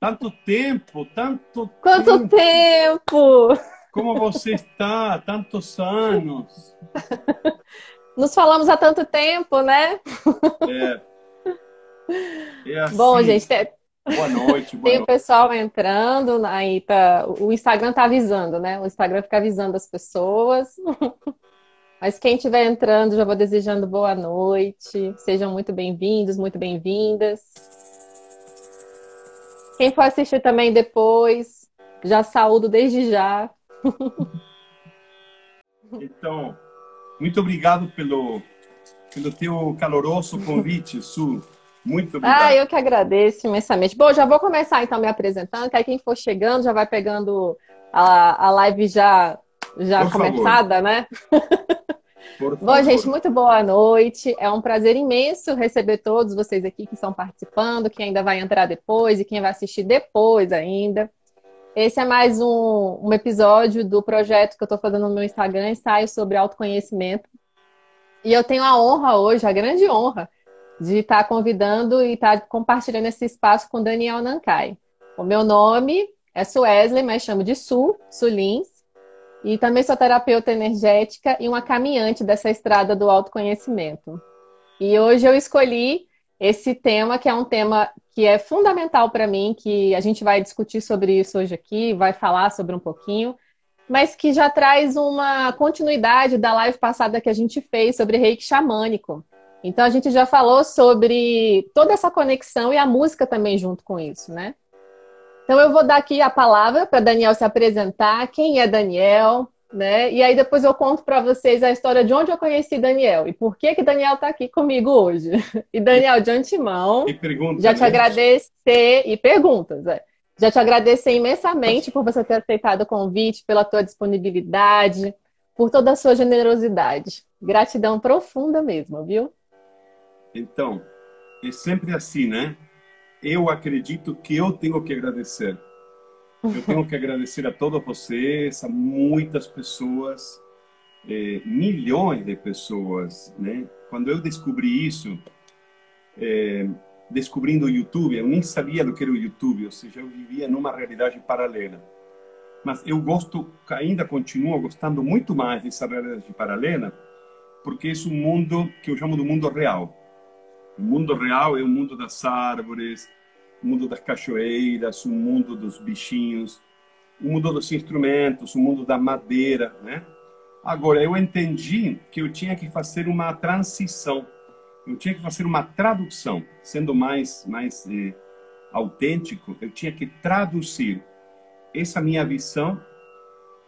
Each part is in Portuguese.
Tanto tempo, tanto Quanto tempo! Como você está? Tantos anos. Nos falamos há tanto tempo, né? É. é assim. Bom, gente, Boa noite. Boa Tem o pessoal entrando, aí tá. O Instagram tá avisando, né? O Instagram fica avisando as pessoas. Mas quem estiver entrando, já vou desejando boa noite. Sejam muito bem-vindos, muito bem-vindas. Quem for assistir também depois, já saúdo desde já. Então, muito obrigado pelo, pelo teu caloroso convite, Su. Muito obrigado. Ah, eu que agradeço imensamente. Bom, já vou começar então me apresentando, que aí quem for chegando já vai pegando a, a live já, já começada, favor. né? Bom, gente, muito boa noite. É um prazer imenso receber todos vocês aqui que estão participando, quem ainda vai entrar depois e quem vai assistir depois ainda. Esse é mais um, um episódio do projeto que eu estou fazendo no meu Instagram, ensaio sobre autoconhecimento. E eu tenho a honra hoje, a grande honra, de estar convidando e estar compartilhando esse espaço com Daniel Nankai. O meu nome é Suesley, mas chamo de Su, Sulins. E também sou terapeuta energética e uma caminhante dessa estrada do autoconhecimento. E hoje eu escolhi esse tema, que é um tema que é fundamental para mim, que a gente vai discutir sobre isso hoje aqui, vai falar sobre um pouquinho, mas que já traz uma continuidade da live passada que a gente fez sobre reiki xamânico. Então a gente já falou sobre toda essa conexão e a música também junto com isso, né? Então eu vou dar aqui a palavra para Daniel se apresentar, quem é Daniel, né? E aí depois eu conto para vocês a história de onde eu conheci Daniel e por que que Daniel está aqui comigo hoje. E Daniel, de antemão, já te agradecer e perguntas, é. já te agradecer imensamente por você ter aceitado o convite, pela tua disponibilidade, por toda a sua generosidade. Gratidão profunda mesmo, viu? Então, é sempre assim, né? Eu acredito que eu tenho que agradecer. Eu tenho que agradecer a todos vocês, a muitas pessoas, eh, milhões de pessoas, né? Quando eu descobri isso, eh, descobrindo o YouTube, eu nem sabia do que era o YouTube, ou seja, eu vivia numa realidade paralela. Mas eu gosto, ainda continuo gostando muito mais dessa realidade paralela, porque é um mundo que eu chamo do mundo real o mundo real é o mundo das árvores, o mundo das cachoeiras, o mundo dos bichinhos, o mundo dos instrumentos, o mundo da madeira, né? Agora, eu entendi que eu tinha que fazer uma transição, eu tinha que fazer uma tradução, sendo mais, mais eh, autêntico, eu tinha que traduzir essa minha visão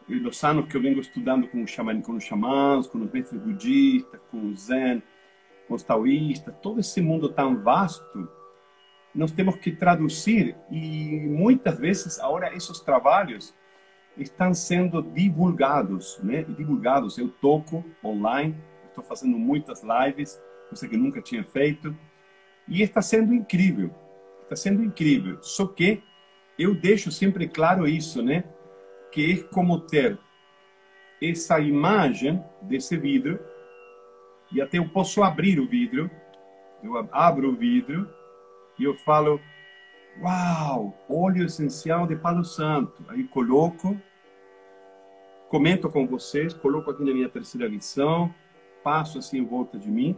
dos anos que eu venho estudando com, xamã, com os xamãs, com os mestres budistas, com o Zen, os taoístas, todo esse mundo tão vasto, nós temos que traduzir e muitas vezes agora esses trabalhos estão sendo divulgados, né? Divulgados. Eu toco online, estou fazendo muitas lives, coisa que nunca tinha feito, e está sendo incrível. Está sendo incrível. Só que eu deixo sempre claro isso, né? Que é como ter essa imagem desse vidro e até eu posso abrir o vidro. Eu abro o vidro e eu falo: Uau, óleo essencial de Palo Santo. Aí coloco, comento com vocês, coloco aqui na minha terceira lição, passo assim em volta de mim.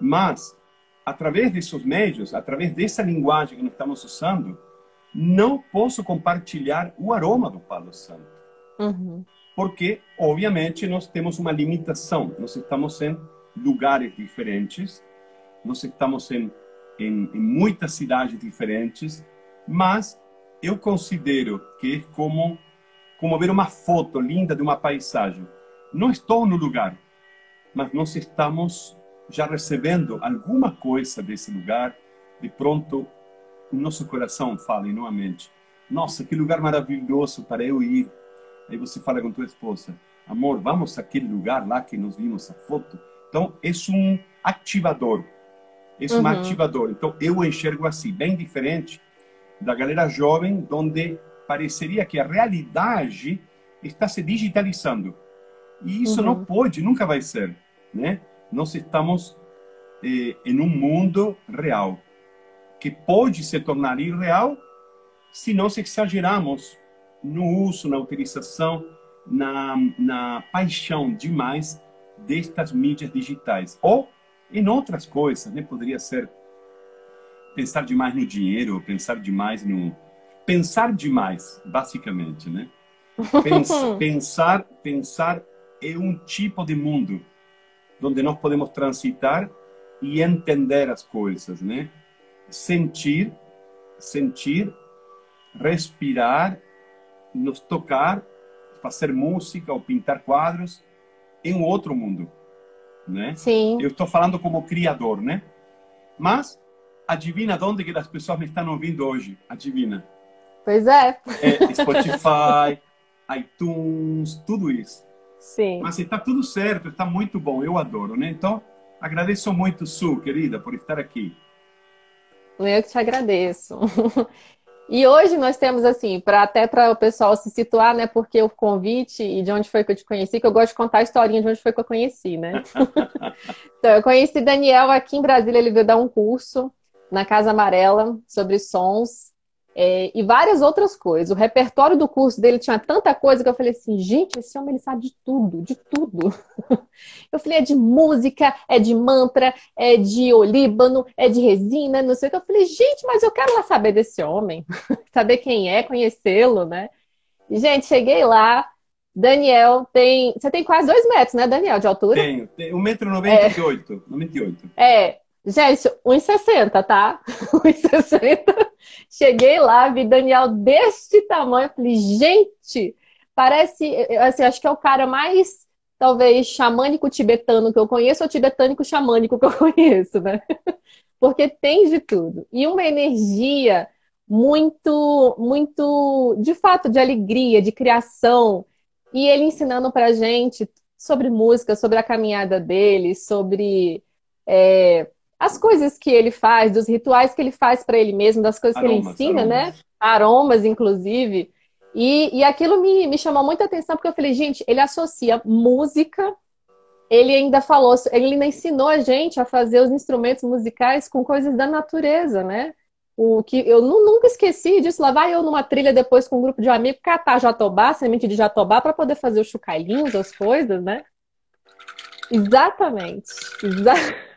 Mas, através desses médios, através dessa linguagem que nós estamos usando, não posso compartilhar o aroma do Palo Santo. Uhum. Porque, obviamente, nós temos uma limitação. Nós estamos em lugares diferentes, nós estamos em, em, em muitas cidades diferentes, mas eu considero que é como, como ver uma foto linda de uma paisagem. Não estou no lugar, mas nós estamos já recebendo alguma coisa desse lugar. De pronto, o nosso coração fala em nossa mente: Nossa, que lugar maravilhoso para eu ir. Aí você fala com tua esposa: Amor, vamos àquele lugar lá que nós vimos a foto. Então, é um ativador. É um uhum. ativador. Então, eu enxergo assim, bem diferente da galera jovem, onde pareceria que a realidade está se digitalizando. E isso uhum. não pode, nunca vai ser. Né? Nós estamos eh, em um mundo real, que pode se tornar irreal se nós exageramos no uso, na utilização, na, na paixão demais destas mídias digitais. Ou em outras coisas, né? Poderia ser pensar demais no dinheiro, pensar demais no... Pensar demais, basicamente, né? Pensar, pensar, pensar é um tipo de mundo onde nós podemos transitar e entender as coisas, né? Sentir, sentir, respirar, nos tocar, fazer música ou pintar quadros em um outro mundo, né? Sim. Eu estou falando como criador, né? Mas adivinha de onde que as pessoas me estão ouvindo hoje? Adivinha? Pois é. é Spotify, iTunes, tudo isso. Sim. Mas está tudo certo, está muito bom, eu adoro, né? Então, agradeço muito, Su, querida, por estar aqui. Eu que te agradeço. E hoje nós temos assim, para até para o pessoal se situar, né? Porque o convite e de onde foi que eu te conheci, que eu gosto de contar a historinha de onde foi que eu conheci, né? então, eu conheci Daniel aqui em Brasília, ele veio dar um curso na Casa Amarela sobre sons é, e várias outras coisas. O repertório do curso dele tinha tanta coisa que eu falei assim, gente, esse homem ele sabe de tudo, de tudo. Eu falei, é de música, é de mantra, é de olíbano, é de resina, não sei o que. Eu falei, gente, mas eu quero lá saber desse homem, saber quem é, conhecê-lo, né? E, gente, cheguei lá, Daniel tem. Você tem quase dois metros, né, Daniel, de altura? Tenho, tenho 1,98m. É. 98. É, Gente, 1,60, tá? 1,60. Cheguei lá, vi Daniel deste tamanho. Falei, gente, parece. Assim, acho que é o cara mais, talvez, xamânico tibetano que eu conheço ou tibetânico xamânico que eu conheço, né? Porque tem de tudo. E uma energia muito, muito, de fato, de alegria, de criação. E ele ensinando pra gente sobre música, sobre a caminhada dele, sobre. É, as coisas que ele faz, dos rituais que ele faz para ele mesmo, das coisas aromas, que ele ensina, né? aromas. né? Aromas, inclusive. E, e aquilo me, me chamou muita atenção, porque eu falei, gente, ele associa música, ele ainda falou, ele ainda ensinou a gente a fazer os instrumentos musicais com coisas da natureza, né? O que eu nunca esqueci disso. Lá vai eu numa trilha depois com um grupo de amigos catar jatobá, semente de jatobá, para poder fazer os chocalhinhos, as coisas, né? Exatamente. Exatamente.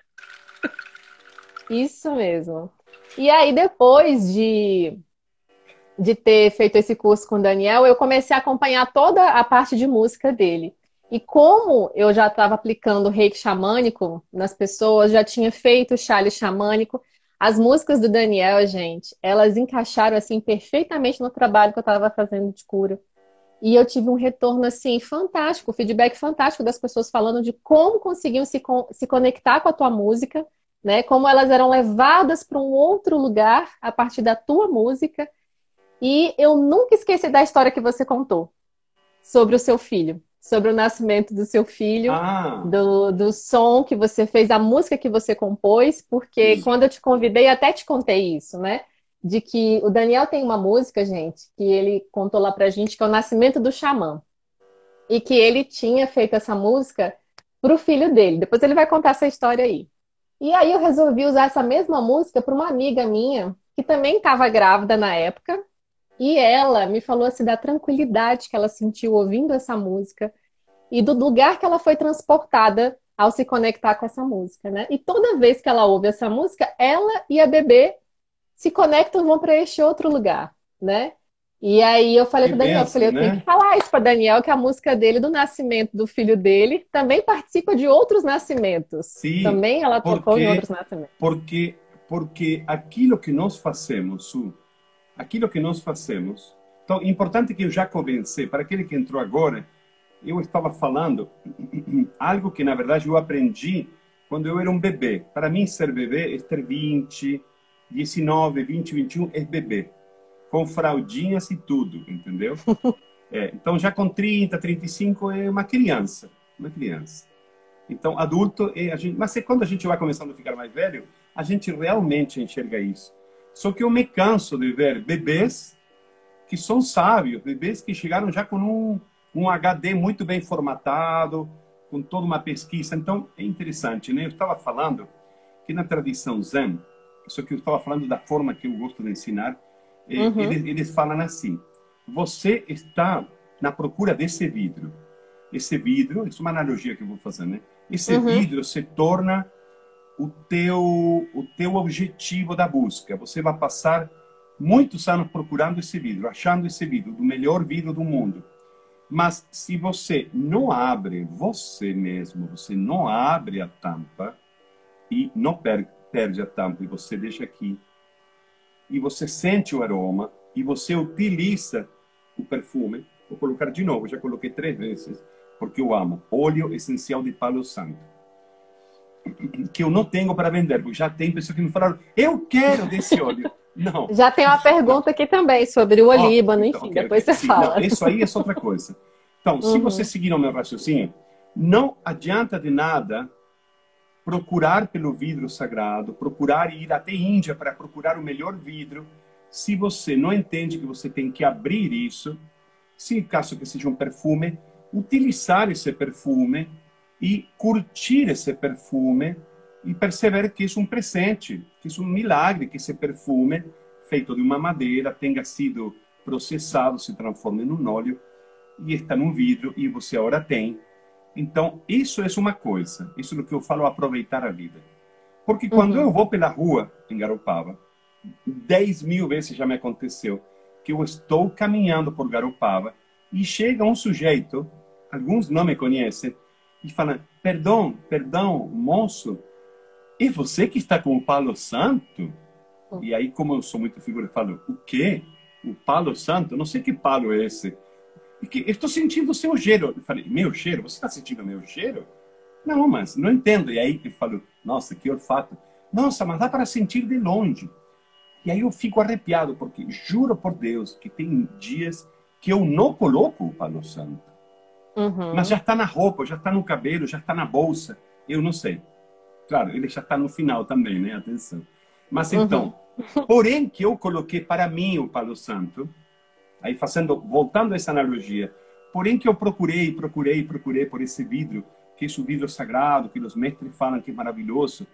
Isso mesmo. E aí, depois de, de ter feito esse curso com o Daniel, eu comecei a acompanhar toda a parte de música dele. E como eu já estava aplicando reiki xamânico nas pessoas, já tinha feito chale xamânico, as músicas do Daniel, gente, elas encaixaram assim perfeitamente no trabalho que eu estava fazendo de cura. E eu tive um retorno assim fantástico, feedback fantástico das pessoas falando de como conseguiam se, se conectar com a tua música né? Como elas eram levadas para um outro lugar a partir da tua música. E eu nunca esqueci da história que você contou sobre o seu filho, sobre o nascimento do seu filho, ah. do, do som que você fez, a música que você compôs, porque isso. quando eu te convidei, até te contei isso, né? De que o Daniel tem uma música, gente, que ele contou lá pra gente, que é o Nascimento do Xamã. E que ele tinha feito essa música pro filho dele. Depois ele vai contar essa história aí. E aí eu resolvi usar essa mesma música para uma amiga minha que também estava grávida na época. E ela me falou assim da tranquilidade que ela sentiu ouvindo essa música e do lugar que ela foi transportada ao se conectar com essa música, né? E toda vez que ela ouve essa música, ela e a bebê se conectam vão para este outro lugar, né? E aí eu falei para Daniel, eu falei, eu tenho né? que falar isso para Daniel, que a música dele, do nascimento do filho dele, também participa de outros nascimentos. Sim, também ela porque, tocou em outros nascimentos. Porque, porque aquilo que nós fazemos, Su, aquilo que nós fazemos, então, importante que eu já comecei, para aquele que entrou agora, eu estava falando algo que, na verdade, eu aprendi quando eu era um bebê. Para mim, ser bebê é ter 20, 19, 20, 21, é bebê com fraldinhas e tudo, entendeu? É, então, já com 30, 35 é uma criança, uma criança. Então, adulto é a gente. Mas é quando a gente vai começando a ficar mais velho, a gente realmente enxerga isso. Só que eu me canso de ver bebês que são sábios, bebês que chegaram já com um, um HD muito bem formatado, com toda uma pesquisa. Então, é interessante, né? Eu estava falando que na tradição Zen, Isso que eu estava falando da forma que eu gosto de ensinar. Uhum. Eles, eles falam assim: você está na procura desse vidro. Esse vidro, isso é uma analogia que eu vou fazer, né? Esse uhum. vidro se torna o teu o teu objetivo da busca. Você vai passar muitos anos procurando esse vidro, achando esse vidro, do melhor vidro do mundo. Mas se você não abre você mesmo, você não abre a tampa e não per perde a tampa e você deixa aqui e você sente o aroma e você utiliza o perfume, vou colocar de novo, já coloquei três vezes, porque eu amo óleo essencial de Palo Santo que eu não tenho para vender, porque já tem pessoas que me falaram, eu quero desse óleo. Não. Já tem uma pergunta aqui também sobre o olíbano, então, enfim, okay, depois okay. você Sim, fala. Não, isso aí é outra coisa. Então, uhum. se você seguir o meu raciocínio, não adianta de nada procurar pelo vidro sagrado, procurar ir até Índia para procurar o melhor vidro, se você não entende que você tem que abrir isso, se caso que seja um perfume, utilizar esse perfume e curtir esse perfume e perceber que isso é um presente, que isso é um milagre, que esse perfume, feito de uma madeira, tenha sido processado, se transforme num óleo e está num vidro e você agora tem. Então, isso é uma coisa. Isso é o que eu falo, aproveitar a vida. Porque quando uhum. eu vou pela rua em Garopaba, 10 mil vezes já me aconteceu que eu estou caminhando por Garopaba e chega um sujeito, alguns não me conhecem, e fala: Perdão, perdão, moço, é você que está com o Palo Santo? Oh. E aí, como eu sou muito figura, eu falo: O quê? O Palo Santo? Não sei que palo é esse. Porque eu estou sentindo o seu cheiro. Eu falei: Meu cheiro? Você está sentindo o meu cheiro? Não, mas não entendo. E aí eu falo: Nossa, que olfato. Nossa, mas dá para sentir de longe. E aí eu fico arrepiado, porque juro por Deus que tem dias que eu não coloco o Palo Santo. Uhum. Mas já está na roupa, já está no cabelo, já está na bolsa. Eu não sei. Claro, ele já está no final também, né? Atenção. Mas então, uhum. porém que eu coloquei para mim o Palo Santo, aí fazendo, voltando a essa analogia, porém que eu procurei, procurei, procurei por esse vidro, que é o vidro sagrado, que os mestres falam que é maravilhoso,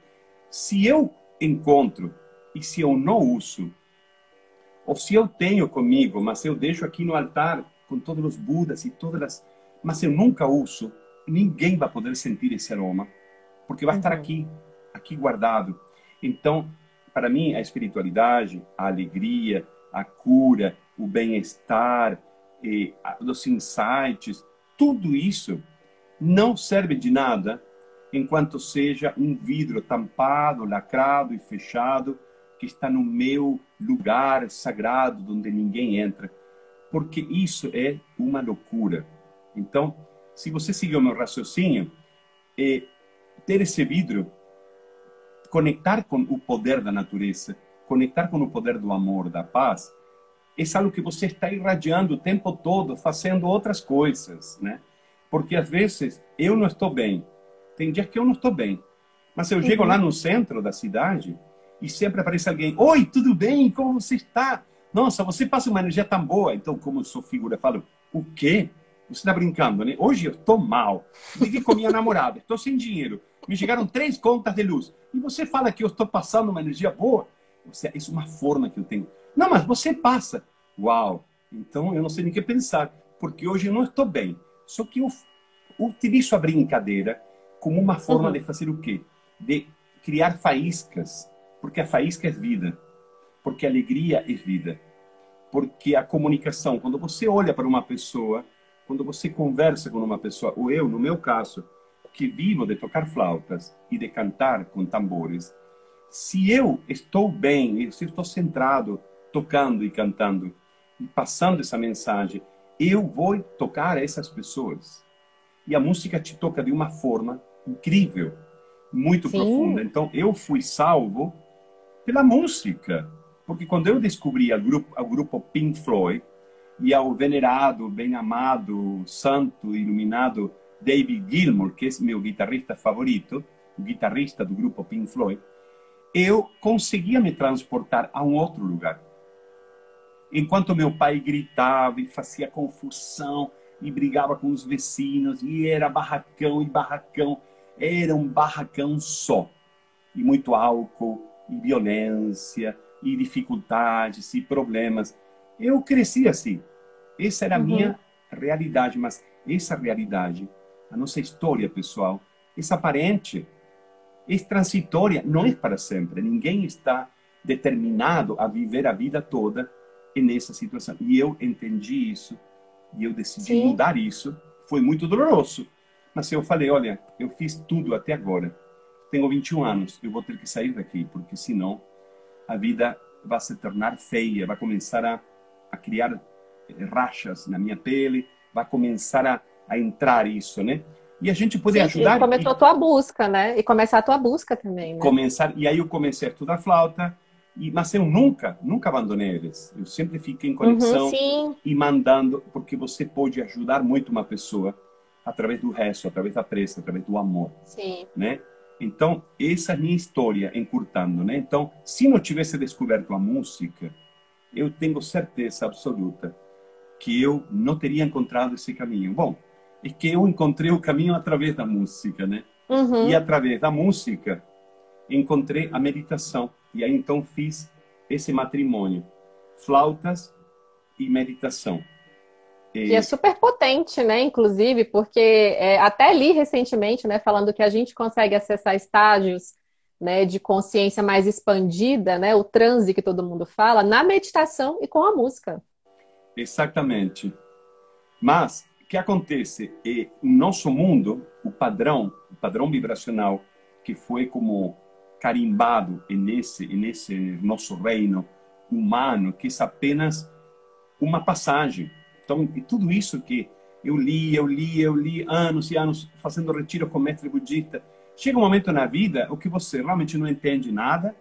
se eu encontro e se eu não uso, ou se eu tenho comigo, mas eu deixo aqui no altar com todos os Budas e todas as mas eu nunca uso, ninguém vai poder sentir esse aroma, porque vai estar uhum. aqui, aqui guardado. Então, para mim, a espiritualidade, a alegria, a cura, o bem-estar, os insights, tudo isso não serve de nada enquanto seja um vidro tampado, lacrado e fechado que está no meu lugar sagrado onde ninguém entra, porque isso é uma loucura. Então, se você seguir o meu raciocínio, é, ter esse vidro, conectar com o poder da natureza, conectar com o poder do amor, da paz, é algo que você está irradiando o tempo todo, fazendo outras coisas, né? Porque às vezes eu não estou bem, tem dias que eu não estou bem, mas eu uhum. chego lá no centro da cidade e sempre aparece alguém: Oi, tudo bem? Como você está? Nossa, você passa uma energia tão boa. Então, como eu sou figura, eu falo: O quê? Você está brincando, né? Hoje eu estou mal. Liguei com minha namorada, estou sem dinheiro. Me chegaram três contas de luz. E você fala que eu estou passando uma energia boa? Você, isso é uma forma que eu tenho. Não, mas você passa. Uau! Então eu não sei nem o que pensar, porque hoje eu não estou bem. Só que eu utilizo a brincadeira como uma forma uhum. de fazer o quê? De criar faíscas, porque a faísca é vida, porque a alegria é vida, porque a comunicação, quando você olha para uma pessoa, quando você conversa com uma pessoa, ou eu, no meu caso, que vivo de tocar flautas e de cantar com tambores, se eu estou bem, se eu estou centrado, tocando e cantando, e passando essa mensagem, eu vou tocar essas pessoas. E a música te toca de uma forma incrível, muito Sim. profunda. Então, eu fui salvo pela música. Porque quando eu descobri o grupo, o grupo Pink Floyd, e ao venerado, bem-amado, santo, iluminado David Gilmour, que é meu guitarrista favorito, o guitarrista do grupo Pink Floyd, eu conseguia me transportar a um outro lugar. Enquanto meu pai gritava e fazia confusão e brigava com os vecinos, e era barracão e barracão, era um barracão só. E muito álcool, e violência, e dificuldades, e problemas. Eu cresci assim. Essa era a uhum. minha realidade, mas essa realidade, a nossa história pessoal, é aparente, é transitória, não é para sempre. Ninguém está determinado a viver a vida toda nessa situação. E eu entendi isso e eu decidi Sim. mudar isso. Foi muito doloroso. Mas eu falei, olha, eu fiz tudo até agora. Tenho 21 anos, eu vou ter que sair daqui, porque senão a vida vai se tornar feia, vai começar a, a criar eh, rachas na minha pele, vai começar a, a entrar isso, né? E a gente poder Sim, ajudar. E começou a tua busca, né? E começar a tua busca também, né? Começar, e aí eu comecei a estudar flauta, e, mas eu nunca, nunca abandonei eles. Eu sempre fiquei em conexão uhum, e mandando, porque você pode ajudar muito uma pessoa através do resto, através da pressa, através do amor. Sim. Né? Então, essa é a minha história, encurtando, né? Então, se não tivesse descoberto a música, eu tenho certeza absoluta que eu não teria encontrado esse caminho. Bom, é que eu encontrei o caminho através da música, né? Uhum. E através da música, encontrei a meditação. E aí então fiz esse matrimônio, flautas e meditação. E é super potente, né? Inclusive, porque é, até li recentemente, né, falando que a gente consegue acessar estágios né, de consciência mais expandida, né, o transe que todo mundo fala, na meditação e com a música. Exatamente. Mas o que acontece é o nosso mundo, o padrão, o padrão vibracional que foi como carimbado nesse nesse nosso reino humano, que é apenas uma passagem. Então, tudo isso que eu li, eu li, eu li anos e anos fazendo retiro com mestre budista, chega um momento na vida o que você realmente não entende nada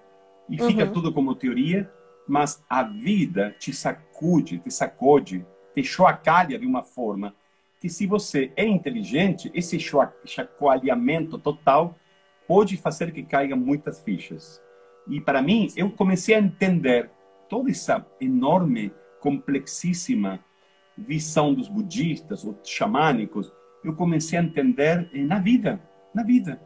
e fica uhum. tudo como teoria, mas a vida te sacude, te sacode, te chacoalha de uma forma que se você é inteligente, esse chacoalhamento total pode fazer que caiam muitas fichas. E para mim, eu comecei a entender toda essa enorme, complexíssima visão dos budistas ou xamânicos. Eu comecei a entender na vida, na vida.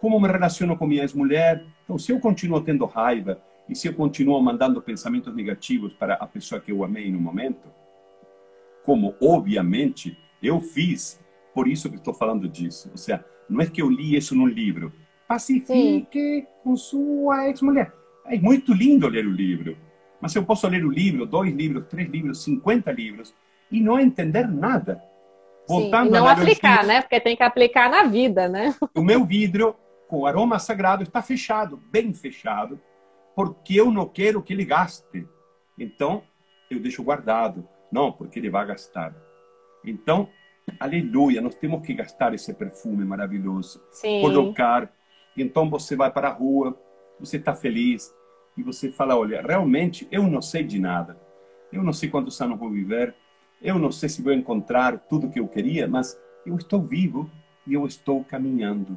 Como me relaciono com minha ex-mulher. Então, se eu continuo tendo raiva e se eu continuo mandando pensamentos negativos para a pessoa que eu amei no momento, como obviamente eu fiz, por isso que estou falando disso. Ou seja, não é que eu li isso num livro, pacifique Sim. com sua ex-mulher. É muito lindo ler o livro. Mas eu posso ler o livro, dois livros, três livros, cinquenta livros, e não entender nada. Voltando Sim, e não aplicar, né? Porque tem que aplicar na vida, né? O meu vidro com aroma sagrado está fechado, bem fechado, porque eu não quero que ele gaste. Então, eu deixo guardado. Não, porque ele vai gastar. Então, aleluia, nós temos que gastar esse perfume maravilhoso. Sim. Colocar então você vai para a rua, você está feliz e você fala: olha, realmente eu não sei de nada. Eu não sei quantos anos vou viver. Eu não sei se vou encontrar tudo que eu queria, mas eu estou vivo e eu estou caminhando.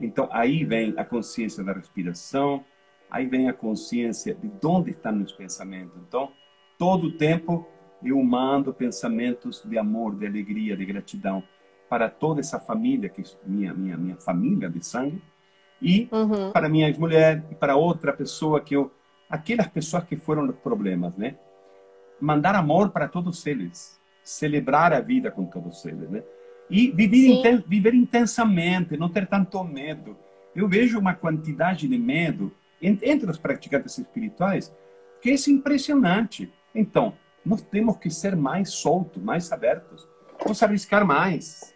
Então aí vem a consciência da respiração, aí vem a consciência de onde estão meus pensamentos. Então, todo o tempo eu mando pensamentos de amor, de alegria, de gratidão para toda essa família que é minha minha minha família de sangue e uhum. para minha mulher e para outra pessoa que eu aquelas pessoas que foram os problemas, né? Mandar amor para todos eles, celebrar a vida com todos eles, né? E viver, inten viver intensamente, não ter tanto medo. Eu vejo uma quantidade de medo entre os praticantes espirituais que é impressionante. Então, nós temos que ser mais soltos, mais abertos, vamos arriscar mais,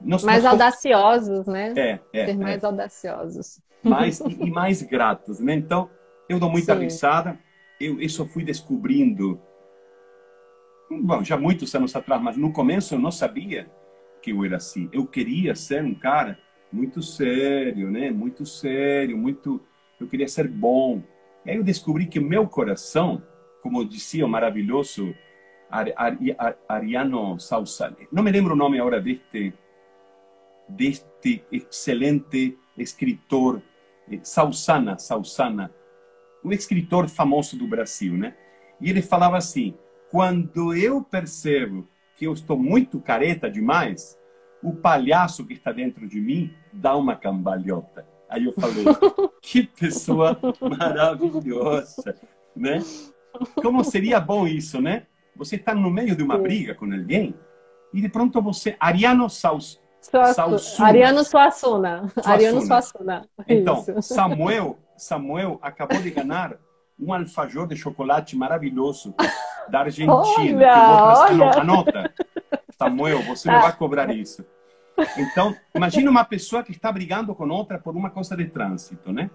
nós, mais nós... audaciosos, né? É, é. Ser mais é. audaciosos. Mais, e, mais gratos, né? Então, eu dou muita Sim. risada. Eu isso fui descobrindo, bom, já muitos anos atrás, mas no começo eu não sabia que eu era assim. Eu queria ser um cara muito sério, né? Muito sério, muito. Eu queria ser bom. E aí eu descobri que meu coração, como dizia o maravilhoso Ariano Sausale, não me lembro o nome agora deste deste excelente escritor eh, Sausana, Sausana, um escritor famoso do Brasil, né? E ele falava assim: quando eu percebo que eu estou muito careta demais, o palhaço que está dentro de mim dá uma cambalhota. Aí eu falei, que pessoa maravilhosa, né? Como seria bom isso, né? Você está no meio de uma briga com alguém e de pronto você, Ariano Saus, Suassuna. Ariano Suassuna. Ariano Suassuna. Então, Samuel, Samuel acabou de ganhar um alfajor de chocolate maravilhoso da Argentina. Olha, olha. Anota. Samuel, você não vai cobrar isso. Então, imagina uma pessoa que está brigando com outra por uma coisa de trânsito, né?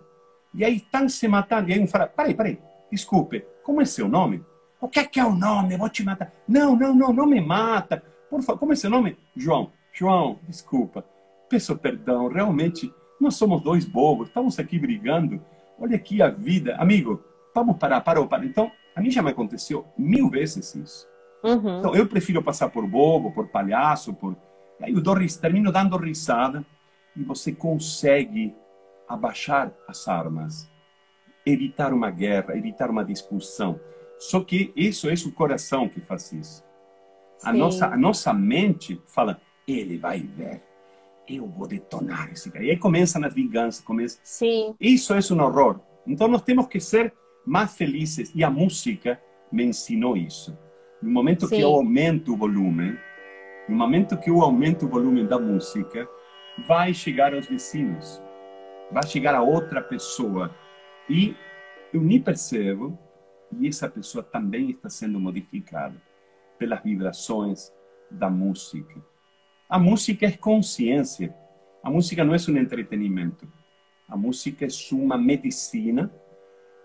E aí estão se matando. E aí um fala, peraí, peraí, desculpe, como é seu nome? O que é, que é o nome? Eu vou te matar. Não, não, não, não me mata. Por favor, como é seu nome? João. João, desculpa. Peço perdão, realmente, nós somos dois bobos, estamos aqui brigando. Olha aqui a vida. Amigo, vamos parar, parou, parou. Então, a mim já me aconteceu mil vezes isso. Uhum. Então, eu prefiro passar por bobo, por palhaço, por... Aí eu dou, termino dando risada e você consegue abaixar as armas, evitar uma guerra, evitar uma discussão. Só que isso é o coração que faz isso. A nossa, a nossa mente fala, ele vai ver, eu vou detonar esse cara. E aí começa na vingança, começa. Sim. Isso é um horror. Então nós temos que ser mais felizes e a música me ensinou isso. No momento Sim. que eu aumento o volume, no momento que eu aumento o volume da música, vai chegar aos vizinhos, vai chegar a outra pessoa e eu nem percebo e essa pessoa também está sendo modificada pelas vibrações da música. A música é consciência. A música não é um entretenimento. A música é uma medicina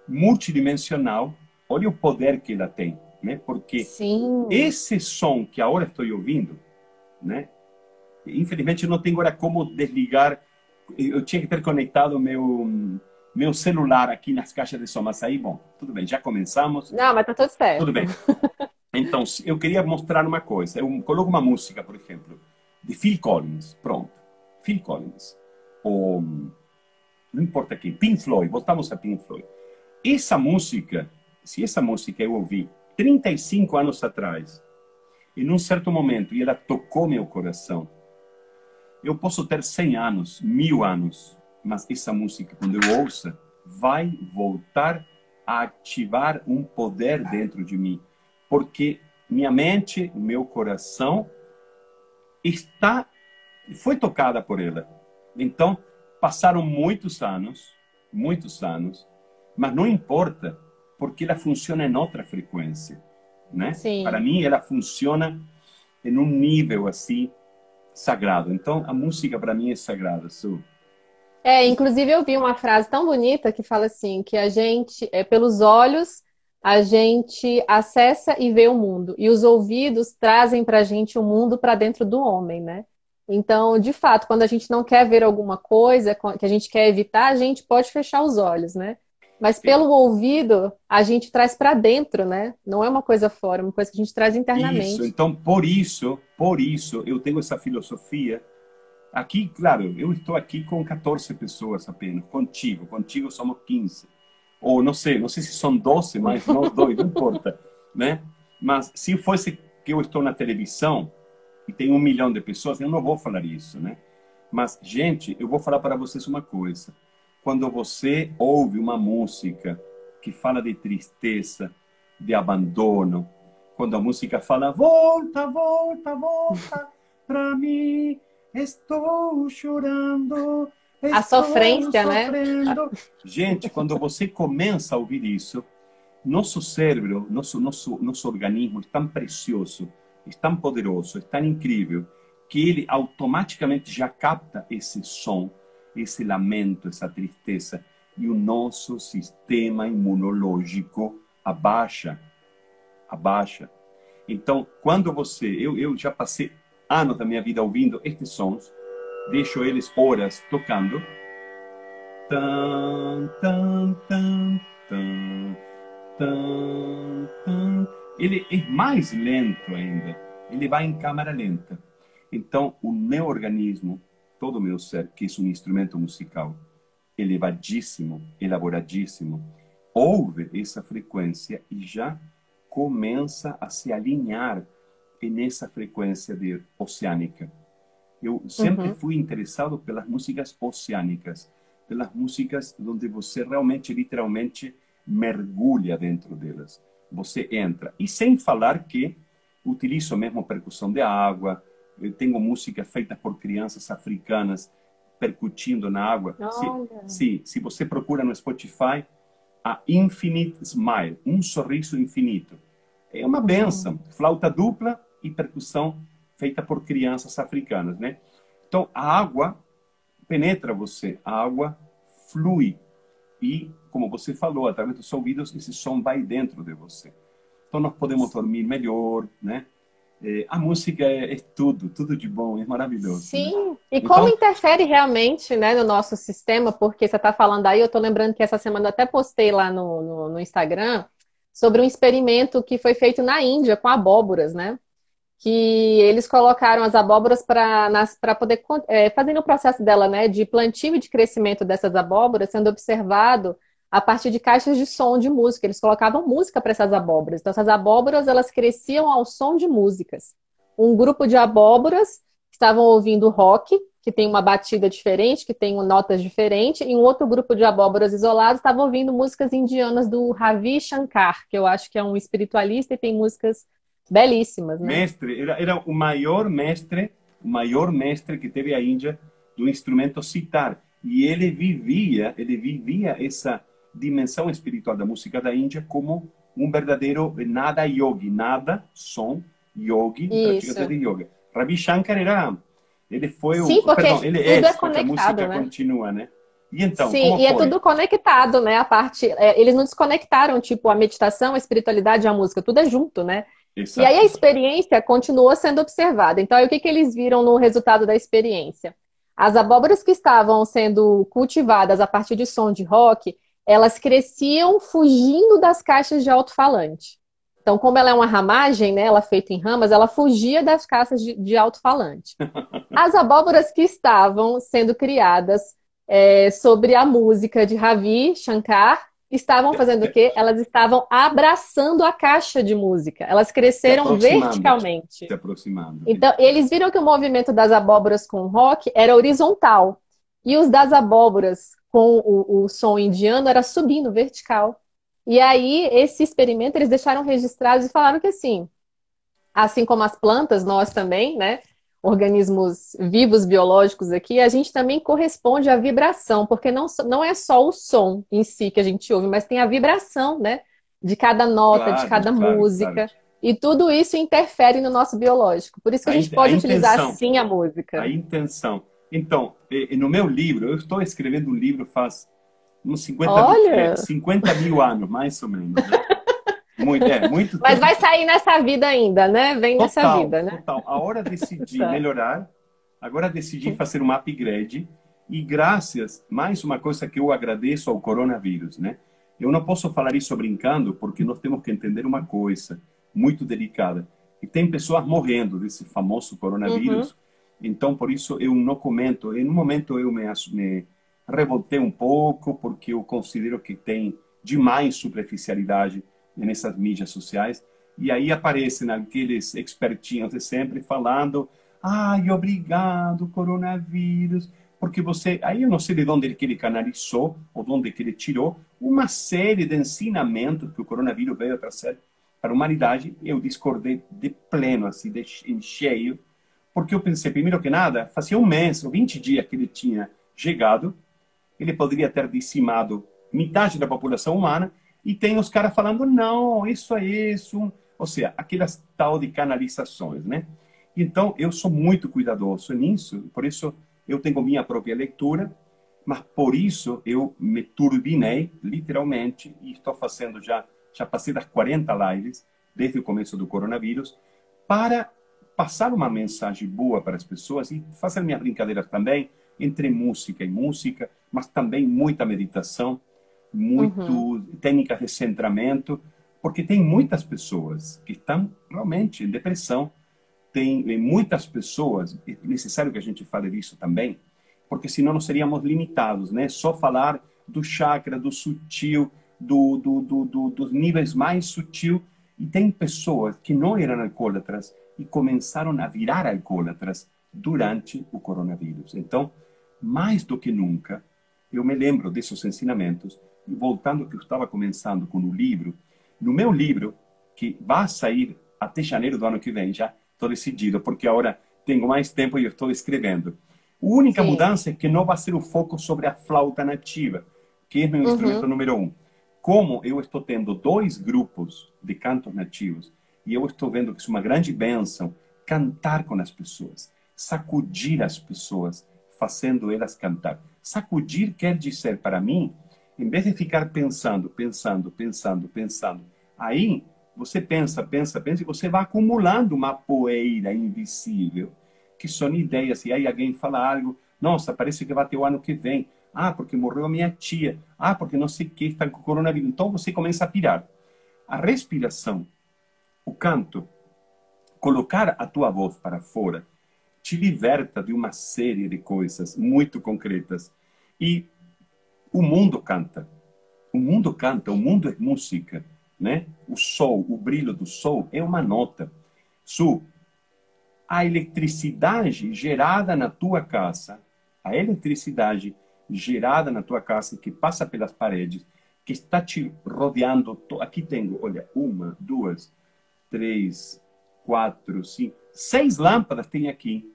multidimensional. Olha o poder que ela tem, né? Porque Sim. esse som que agora estou ouvindo, né? Infelizmente não tenho agora como desligar. Eu tinha que ter conectado meu meu celular aqui nas caixas de som, mas aí, bom, tudo bem, já começamos. Não, mas tá tudo certo. Tudo bem. Então, eu queria mostrar uma coisa. Eu coloco uma música, por exemplo, de Phil Collins. Pronto. Phil Collins. Ou, não importa quem, Pink Floyd. Voltamos a Pink Floyd. Essa música, se essa música eu ouvi 35 anos atrás, em um certo momento, e ela tocou meu coração, eu posso ter 100 anos, mil anos, mas essa música, quando eu ouça, vai voltar a ativar um poder dentro de mim. Porque minha mente, meu coração, está foi tocada por ela. Então, passaram muitos anos, muitos anos, mas não importa, porque ela funciona em outra frequência, né? Sim. Para mim, ela funciona em um nível assim sagrado. Então, a música para mim é sagrada, Su. É, inclusive eu vi uma frase tão bonita que fala assim, que a gente, é pelos olhos, a gente acessa e vê o mundo. E os ouvidos trazem para a gente o mundo para dentro do homem, né? Então, de fato, quando a gente não quer ver alguma coisa que a gente quer evitar, a gente pode fechar os olhos, né? Mas pelo ouvido, a gente traz para dentro, né? Não é uma coisa fora, é uma coisa que a gente traz internamente. Isso, então por isso, por isso eu tenho essa filosofia. Aqui, claro, eu estou aqui com 14 pessoas apenas, contigo, contigo somos 15 ou não sei, não sei se são 12, mas nós dois, não importa, né? Mas se fosse que eu estou na televisão e tem um milhão de pessoas, eu não vou falar isso, né? Mas, gente, eu vou falar para vocês uma coisa. Quando você ouve uma música que fala de tristeza, de abandono, quando a música fala volta, volta, volta para mim, estou chorando, a sofrência, né? Gente, quando você começa a ouvir isso, nosso cérebro, nosso, nosso, nosso organismo é tão precioso, é tão poderoso, é tão incrível, que ele automaticamente já capta esse som, esse lamento, essa tristeza, e o nosso sistema imunológico abaixa. Abaixa. Então, quando você. Eu, eu já passei anos da minha vida ouvindo estes sons, deixo eles horas tocando. Tan, tan, tan, tan, tan, tan. Ele é mais lento ainda. Ele vai em câmera lenta. Então, o meu organismo, todo o meu ser, que é um instrumento musical elevadíssimo, elaboradíssimo, ouve essa frequência e já começa a se alinhar nessa frequência de oceânica. Eu sempre uhum. fui interessado pelas músicas oceânicas, pelas músicas onde você realmente, literalmente, mergulha dentro delas. Você entra. E sem falar que utilizo mesmo percussão de água, eu tenho música feita por crianças africanas percutindo na água. Se, se, se você procura no Spotify, a Infinite Smile, um sorriso infinito. É uma benção. Flauta dupla e percussão feita por crianças africanas, né? Então, a água penetra você, a água flui. E, como você falou, através dos ouvidos, esse som vai dentro de você. Então, nós podemos dormir melhor, né? É, a música é, é, tudo, tudo de bom, é maravilhoso. Né? Sim, né? e então... como interfere realmente né, no nosso sistema, porque você está falando aí, eu estou lembrando que essa semana eu até postei lá no, no, no, Instagram sobre um experimento que foi feito na Índia com abóboras, né? Que eles colocaram as abóboras para poder é, fazer o processo dela, né? De plantio e de crescimento dessas abóboras, sendo observado a partir de caixas de som de música. Eles colocavam música para essas abóboras. Então, essas abóboras elas cresciam ao som de músicas. Um grupo de abóboras estavam ouvindo rock, que tem uma batida diferente, que tem notas diferentes, e um outro grupo de abóboras isolados estava ouvindo músicas indianas do Ravi Shankar, que eu acho que é um espiritualista e tem músicas belíssimas. Né? Mestre, era, era o maior mestre, o maior mestre que teve a Índia do instrumento sitar. E ele vivia, ele vivia essa dimensão espiritual da música da Índia como um verdadeiro nada yogi, nada som yogi, prática de yoga. Ravi Shankar era, ele foi Sim, o, porque perdão, ele é, é porque a música né? continua, né? E então, Sim, e é tudo conectado, né? A parte, é, eles não desconectaram, tipo, a meditação, a espiritualidade e a música, tudo é junto, né? Exato. E aí a experiência continua sendo observada. Então, o que, que eles viram no resultado da experiência? As abóboras que estavam sendo cultivadas a partir de som de rock, elas cresciam fugindo das caixas de alto-falante. Então, como ela é uma ramagem, né, ela é feita em ramas, ela fugia das caixas de, de alto-falante. As abóboras que estavam sendo criadas é, sobre a música de Ravi Shankar estavam fazendo o quê? Elas estavam abraçando a caixa de música. Elas cresceram verticalmente. Se aproximando. Então, eles viram que o movimento das abóboras com rock era horizontal. E os das abóboras com o, o som indiano era subindo, vertical. E aí, esse experimento, eles deixaram registrados e falaram que, assim, assim como as plantas, nós também, né? Organismos vivos biológicos aqui, a gente também corresponde à vibração, porque não, não é só o som em si que a gente ouve, mas tem a vibração, né? De cada nota, claro, de cada claro, música. Claro. E tudo isso interfere no nosso biológico. Por isso que a, a gente pode a utilizar sim a música. A intenção. Então, no meu livro, eu estou escrevendo um livro faz uns 50, mil, 50 mil anos, mais ou menos. Né? Muito, é, muito Mas vai sair nessa vida ainda, né? Vem total, nessa vida, né? Total. A hora decidi tá. melhorar, agora decidi fazer um upgrade e graças, mais uma coisa que eu agradeço ao coronavírus, né? Eu não posso falar isso brincando, porque nós temos que entender uma coisa muito delicada. E tem pessoas morrendo desse famoso coronavírus. Uhum então, por isso, eu não comento. Em um momento, eu me, me revoltei um pouco, porque eu considero que tem demais superficialidade nessas mídias sociais. E aí aparecem aqueles expertinhos de sempre falando: ai, obrigado, coronavírus. Porque você, aí eu não sei de onde ele canalizou, ou de onde ele tirou, uma série de ensinamentos que o coronavírus veio trazer para a humanidade. Eu discordei de pleno, assim, de, em cheio porque eu pensei, primeiro que nada, fazia um mês ou 20 dias que ele tinha chegado, ele poderia ter dizimado metade da população humana, e tem os caras falando, não, isso é isso, ou seja, aquelas tal de canalizações, né? Então, eu sou muito cuidadoso nisso, por isso eu tenho minha própria leitura, mas por isso eu me turbinei, literalmente, e estou fazendo já, já passei das 40 lives, desde o começo do coronavírus, para passar uma mensagem boa para as pessoas e fazer minhas brincadeiras também entre música e música, mas também muita meditação, muito uhum. técnicas de centramento, porque tem muitas pessoas que estão realmente em depressão, tem muitas pessoas, é necessário que a gente fale disso também, porque senão nós seríamos limitados, né? Só falar do chakra, do sutil, do, do, do, do dos níveis mais sutil, e tem pessoas que não eram alcoólatras, e começaram a virar alcoólatras durante o coronavírus. Então, mais do que nunca, eu me lembro desses ensinamentos voltando ao que eu estava começando com o livro, no meu livro, que vai sair até janeiro do ano que vem, já estou decidido, porque agora tenho mais tempo e eu estou escrevendo. A única Sim. mudança é que não vai ser o foco sobre a flauta nativa, que é meu uhum. instrumento número um. Como eu estou tendo dois grupos de cantos nativos, e eu estou vendo que é uma grande bênção cantar com as pessoas, sacudir as pessoas, fazendo elas cantar. Sacudir quer dizer para mim, em vez de ficar pensando, pensando, pensando, pensando, aí você pensa, pensa, pensa e você vai acumulando uma poeira invisível, que são ideias. E aí alguém fala algo, nossa, parece que vai ter o ano que vem. Ah, porque morreu a minha tia. Ah, porque não sei o que, está com coronavírus. Então você começa a pirar. A respiração, o canto, colocar a tua voz para fora, te liberta de uma série de coisas muito concretas. E o mundo canta. O mundo canta, o mundo é música né? O sol, o brilho do sol é uma nota. Su, a eletricidade gerada na tua casa, a eletricidade gerada na tua casa que passa pelas paredes, que está te rodeando. Aqui tenho, olha, uma, duas, três, quatro, cinco, seis lâmpadas tem aqui.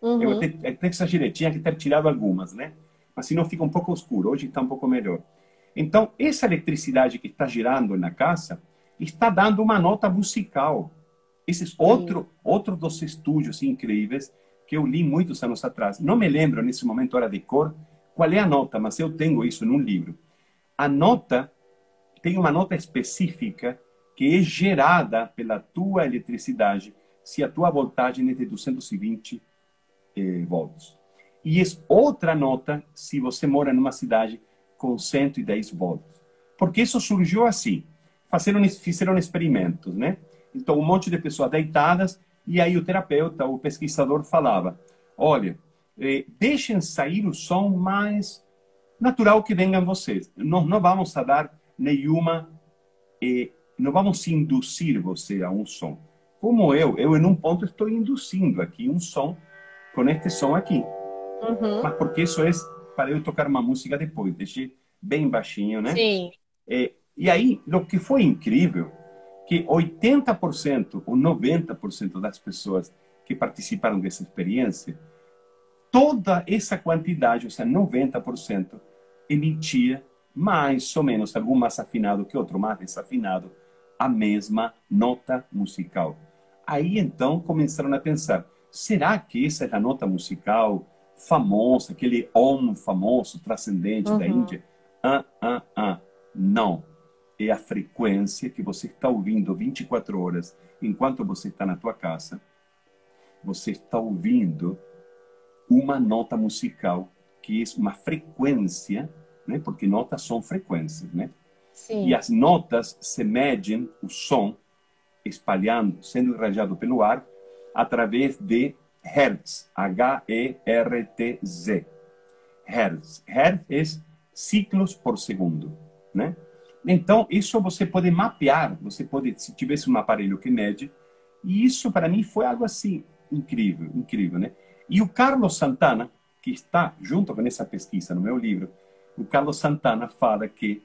Uhum. Eu até, até exagerei, tinha que ter tirado algumas, né? Mas senão fica um pouco escuro. Hoje está um pouco melhor. Então, essa eletricidade que está girando na casa está dando uma nota musical. Esses outro outro dos estúdios incríveis que eu li muitos anos atrás. Não me lembro nesse momento hora de cor qual é a nota, mas eu tenho isso num livro. A nota tem uma nota específica que é gerada pela tua eletricidade se a tua voltagem é de 220 eh, volts. E é outra nota se você mora numa cidade com 110 volts. Porque isso surgiu assim. Fizeram, fizeram experimentos, né? Então, um monte de pessoas deitadas, e aí o terapeuta, o pesquisador falava, olha, eh, deixem sair o som mais natural que venham vocês. Nós não vamos dar nenhuma, eh, não vamos induzir você a um som. Como eu, eu em um ponto estou induzindo aqui um som com este som aqui. Uhum. Mas porque isso é para eu tocar uma música depois. Deixei bem baixinho, né? Sim. É, e aí, o que foi incrível, que 80% ou 90% das pessoas que participaram dessa experiência, toda essa quantidade, ou seja, 90%, emitia mais ou menos, algum mais afinado que outro, mais desafinado, a mesma nota musical. Aí então começaram a pensar: será que essa é a nota musical famosa, aquele Om famoso, transcendente uhum. da Índia. Ah, ah, ah. Não. É a frequência que você está ouvindo 24 horas enquanto você está na tua casa. Você está ouvindo uma nota musical que é uma frequência, né? porque notas são frequências, né? Sim. E as notas se medem o som espalhando, sendo irradiado pelo ar através de Hertz, H-E-R-T-Z. Hertz. Hertz é ciclos por segundo, né? Então, isso você pode mapear, você pode, se tivesse um aparelho que mede, e isso para mim foi algo assim incrível, incrível, né? E o Carlos Santana, que está junto com essa pesquisa no meu livro, o Carlos Santana fala que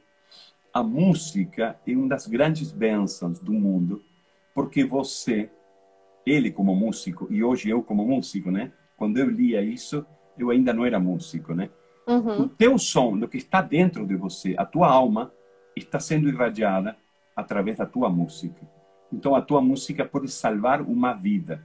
a música é uma das grandes bênçãos do mundo, porque você ele como músico e hoje eu como músico, né? Quando eu lia isso, eu ainda não era músico, né? Uhum. O teu som, o que está dentro de você, a tua alma, está sendo irradiada através da tua música. Então a tua música pode salvar uma vida.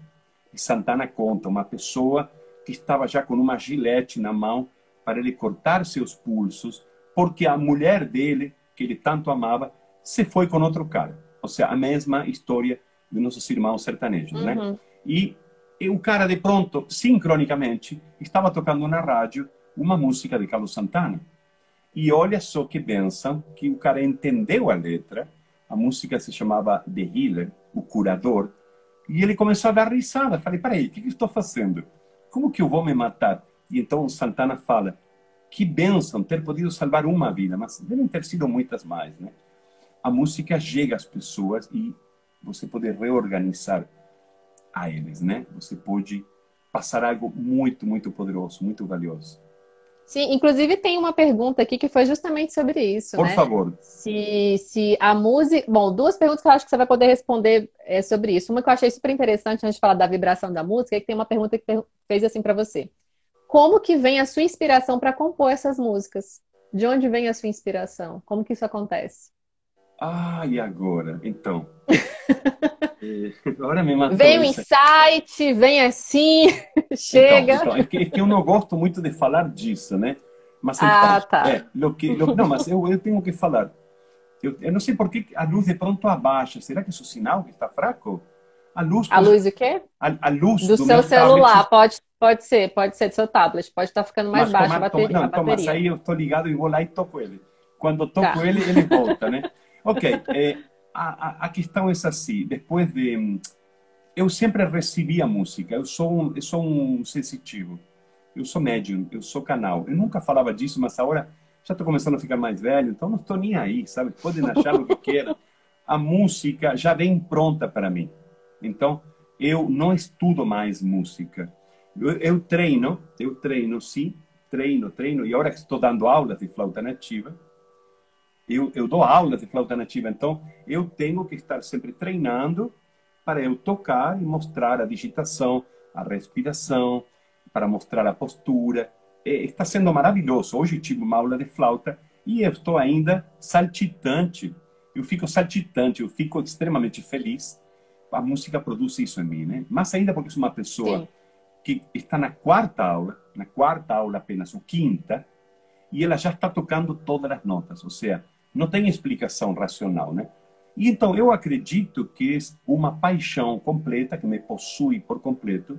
E Santana conta uma pessoa que estava já com uma gilete na mão para ele cortar seus pulsos, porque a mulher dele, que ele tanto amava, se foi com outro cara. Ou seja, a mesma história de nossos irmãos sertanejos, né? uhum. né? E, e o cara, de pronto, sincronicamente, estava tocando na rádio uma música de Carlos Santana. E olha só que benção que o cara entendeu a letra. A música se chamava The Healer, o curador. E ele começou a dar risada. Falei, peraí, o que, que estou fazendo? Como que eu vou me matar? E então Santana fala, que benção ter podido salvar uma vida, mas devem ter sido muitas mais, né? A música chega às pessoas e você pode reorganizar a eles, né? Você pode passar algo muito, muito poderoso, muito valioso. Sim, inclusive tem uma pergunta aqui que foi justamente sobre isso, Por né? favor. Se, se a música... Bom, duas perguntas que eu acho que você vai poder responder é, sobre isso. Uma que eu achei super interessante antes de falar da vibração da música, é que tem uma pergunta que fez assim para você. Como que vem a sua inspiração para compor essas músicas? De onde vem a sua inspiração? Como que isso acontece? Ah, e agora? Então. É, agora me matou. Vem o insight, vem assim, chega. Então, então, é, que, é, que, eu não gosto muito de falar disso, né? Mas ah, então, tá. É, lo que, lo, não, mas eu, eu tenho que falar. Eu, eu não sei por que a luz de pronto abaixa. Será que isso é sinal que está fraco? A luz. A luz o quê? A, a luz do, do seu celular. Tablet. Pode, pode ser, pode ser do seu tablet. Pode estar ficando mais mas, baixa a bateria. Toma, não, então, mas aí eu estou ligado e vou lá e toco ele. Quando toco tá. ele, ele volta, né? Ok. É, a, a, questão é assim. Depois de... Eu sempre recebi a música. Eu sou um, eu sou um sensitivo. Eu sou médium. Eu sou canal. Eu nunca falava disso, mas agora já estou começando a ficar mais velho, então não estou nem aí, sabe? Podem achar o que queiram. A música já vem pronta para mim. Então, eu não estudo mais música. Eu, eu treino, eu treino sim, treino, treino. E agora que estou dando aulas de flauta nativa, eu, eu dou aulas de flauta nativa, então eu tenho que estar sempre treinando para eu tocar e mostrar a digitação, a respiração, para mostrar a postura. É, está sendo maravilhoso. Hoje tive uma aula de flauta e eu estou ainda saltitante. Eu fico saltitante, eu fico extremamente feliz. A música produz isso em mim, né? Mas ainda porque sou uma pessoa Sim. que está na quarta aula, na quarta aula apenas, ou quinta, e ela já está tocando todas as notas. Ou seja, não tem explicação racional, né? E então eu acredito que é uma paixão completa que me possui por completo,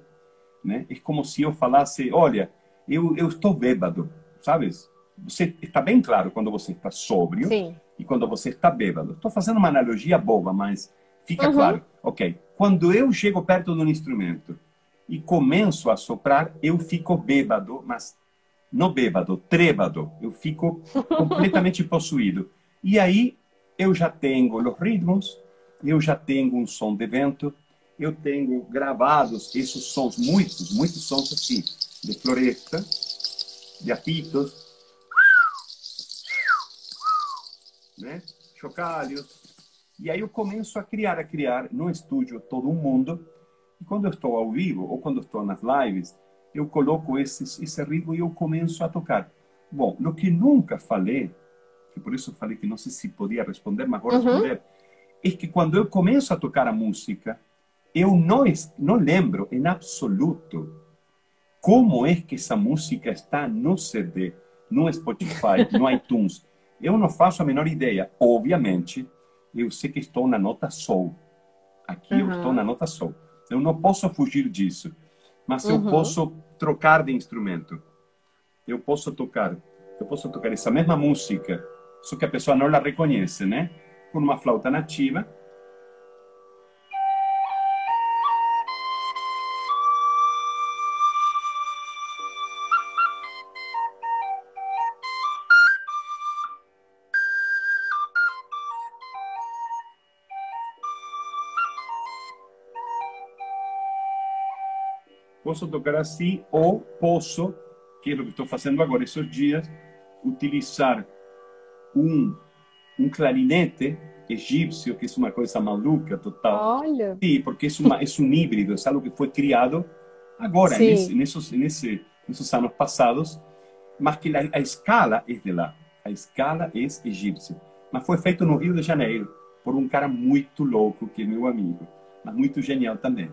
né? É como se eu falasse, olha, eu, eu estou bêbado, sabes? Você está bem claro quando você está sóbrio Sim. e quando você está bêbado. Estou fazendo uma analogia boba, mas fica uhum. claro. Ok. Quando eu chego perto de um instrumento e começo a soprar, eu fico bêbado, mas não bêbado, trêbado. Eu fico completamente possuído. E aí eu já tenho os ritmos, eu já tenho um som de vento, eu tenho gravados esses sons, muitos, muitos sons assim, de floresta, de apitos, né? chocalhos. E aí eu começo a criar, a criar no estúdio todo mundo. E quando eu estou ao vivo ou quando estou nas lives, eu coloco esse, esse ritmo e eu começo a tocar. Bom, o que nunca falei que por isso falei que não sei se podia responder, mas vou uhum. responder, é que quando eu começo a tocar a música, eu não, não lembro em absoluto como é que essa música está no CD, no Spotify, no iTunes. Eu não faço a menor ideia. Obviamente, eu sei que estou na nota Sol. Aqui uhum. eu estou na nota Sol. Eu não posso fugir disso. Mas eu uhum. posso trocar de instrumento. Eu posso tocar. Eu posso tocar essa mesma música só que a pessoa não la reconhece, né? Com uma flauta nativa. Posso tocar assim ou posso, que é o que estou fazendo agora esses dias, utilizar um, um clarinete egípcio, que é uma coisa maluca total. Olha! Sim, porque é, uma, é um híbrido, é algo que foi criado agora, nesse, nesses, nesse, nesses anos passados, mas que a, a escala é de lá. A escala é egípcia. Mas foi feito no Rio de Janeiro por um cara muito louco, que é meu amigo, mas muito genial também.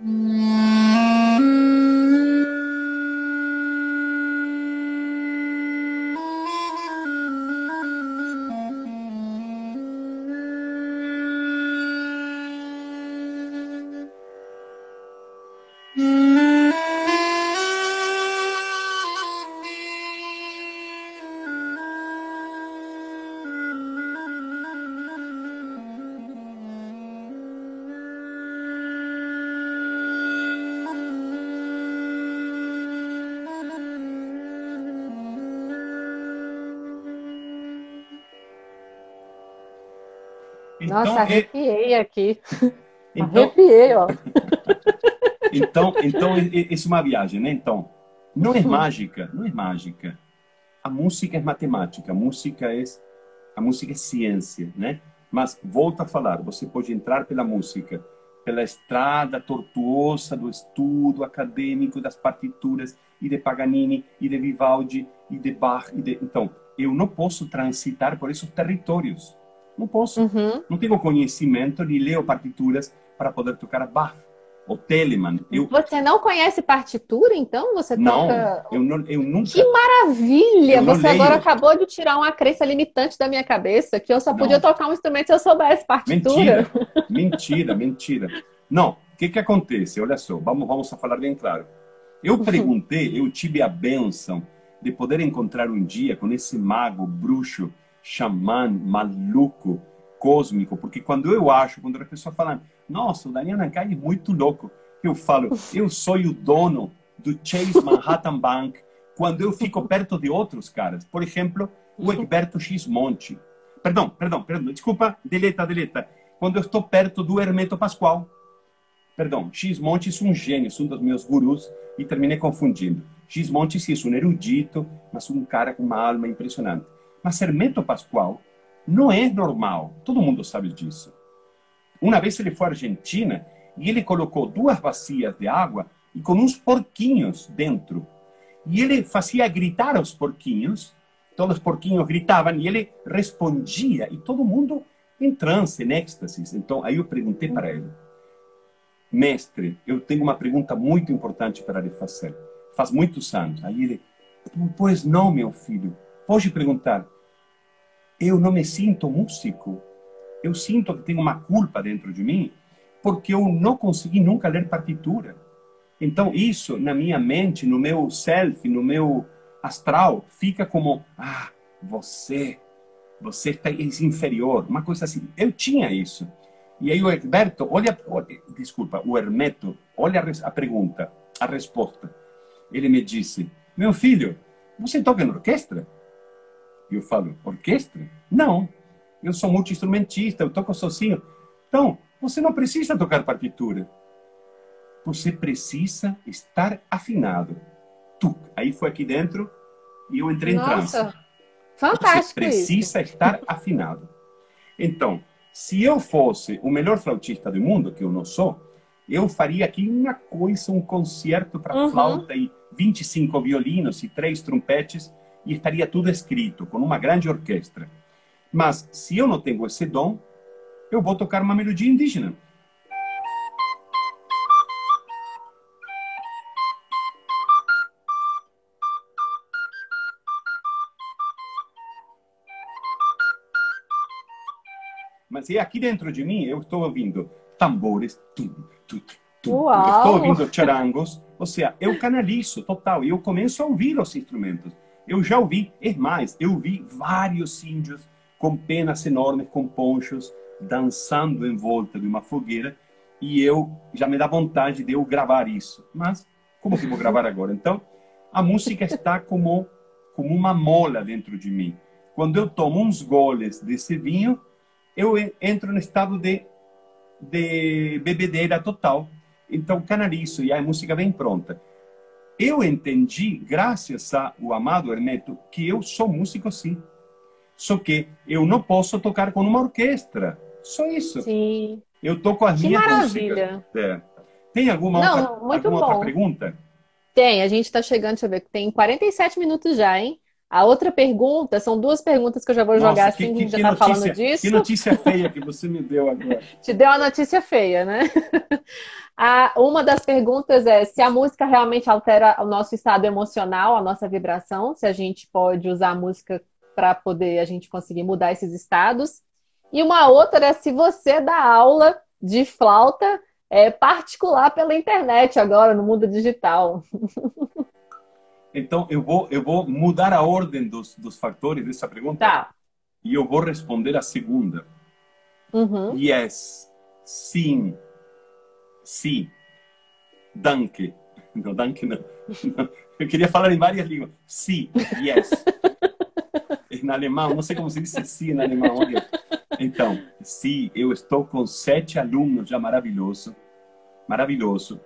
Nossa, arrepiei aqui. Então... Arrepiei, ó. então, então, isso é uma viagem, né? Então, Não é mágica, não é mágica. A música é matemática, a música é a música é ciência, né? Mas volta a falar, você pode entrar pela música, pela estrada tortuosa do estudo acadêmico das partituras e de Paganini e de Vivaldi e de Bach e de... então eu não posso transitar por esses territórios não posso uhum. não tenho conhecimento nem leio partituras para poder tocar Bach o Telemann. Eu... Você não conhece partitura, então? Você não, toca... eu não, eu nunca. Que maravilha! Eu Você agora acabou de tirar uma crença limitante da minha cabeça, que eu só podia não. tocar um instrumento se eu soubesse partitura. Mentira, mentira, mentira. Não, o que que acontece? Olha só, vamos, vamos falar bem claro. Eu uhum. perguntei, eu tive a benção de poder encontrar um dia com esse mago, bruxo, xamã, maluco, cósmico, porque quando eu acho, quando as pessoas falam, nossa, o Daniel Nancai é muito louco, eu falo, eu sou o dono do Chase Manhattan Bank quando eu fico perto de outros caras. Por exemplo, o Egberto X Monte. Perdão, perdão, perdão, desculpa, deleta, deleta. Quando eu estou perto do Hermeto Pascoal. Perdão, X Monte é um gênio, é um dos meus gurus, e terminei confundindo. X Monte é um erudito, mas um cara com uma alma impressionante. Mas Hermeto Pascoal não é normal. Todo mundo sabe disso. Uma vez ele foi à Argentina e ele colocou duas bacias de água e com uns porquinhos dentro. E ele fazia gritar os porquinhos, todos os porquinhos gritavam e ele respondia e todo mundo em transe, em êxtase. Então, aí eu perguntei para ele, mestre, eu tenho uma pergunta muito importante para lhe fazer. Faz muitos anos. Aí ele, pois não, meu filho, pode perguntar eu não me sinto músico. Eu sinto que tenho uma culpa dentro de mim porque eu não consegui nunca ler partitura. Então, isso na minha mente, no meu self, no meu astral, fica como: ah, você, você está inferior, uma coisa assim. Eu tinha isso. E aí o Herberto, olha, olha desculpa, o Hermeto, olha a, a pergunta, a resposta. Ele me disse: meu filho, você toca na orquestra? E eu falo, orquestra? Não, eu sou multi-instrumentista, eu toco sozinho. Então, você não precisa tocar partitura. Você precisa estar afinado. Tu. Aí foi aqui dentro e eu entrei Nossa, em transe. Fantástico. Você precisa isso. estar afinado. Então, se eu fosse o melhor flautista do mundo, que eu não sou, eu faria aqui uma coisa, um concerto para uhum. flauta e 25 violinos e três trompetes e estaria tudo escrito, com uma grande orquestra. Mas, se eu não tenho esse dom, eu vou tocar uma melodia indígena. Mas é aqui dentro de mim, eu estou ouvindo tambores, tum, tum, tum, estou ouvindo charangos, ou seja, eu canalizo total, e eu começo a ouvir os instrumentos. Eu já ouvi, é mais, eu vi vários índios com penas enormes, com ponchos, dançando em volta de uma fogueira, e eu já me dá vontade de eu gravar isso. Mas como que vou gravar agora? Então, a música está como como uma mola dentro de mim. Quando eu tomo uns goles desse vinho, eu entro no estado de de bebedeira total. Então canalizo e a música vem pronta eu entendi, graças ao amado Hermeto, que eu sou músico sim. Só que eu não posso tocar com uma orquestra. Só isso. Sim. Eu toco as que minhas maravilha. É. Tem alguma, não, outra, alguma outra pergunta? Tem, a gente está chegando, deixa eu ver, tem 47 minutos já, hein? A outra pergunta, são duas perguntas que eu já vou jogar Nossa, assim, que, que, que já está falando disso. Que notícia feia que você me deu agora. Te deu a notícia feia, né? A, uma das perguntas é se a música realmente altera o nosso estado emocional, a nossa vibração, se a gente pode usar a música para poder a gente conseguir mudar esses estados. E uma outra é se você dá aula de flauta é, particular pela internet agora, no mundo digital. Então, eu vou, eu vou mudar a ordem dos, dos fatores dessa pergunta. Tá. E eu vou responder a segunda. Uhum. Yes, sim, Sim. Danke. Não, danke não. Eu queria falar em várias línguas. Sim, yes. Em alemão, não sei como se diz sim em alemão. Olha. Então, sim, eu estou com sete alunos já maravilhoso. Maravilhoso.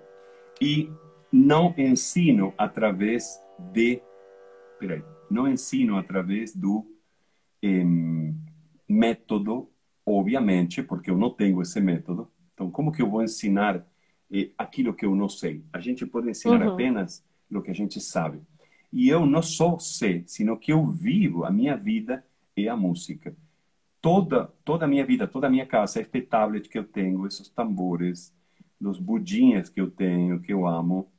E não ensino através de. Peraí, não ensino através do eh, método, obviamente, porque eu não tenho esse método. Então, como que eu vou ensinar eh, aquilo que eu não sei? A gente pode ensinar uhum. apenas o que a gente sabe. E eu não só sei, sino que eu vivo, a minha vida é a música. Toda, toda a minha vida, toda a minha casa, este tablet que eu tenho, esses tambores, os budinhas que eu tenho, que eu amo,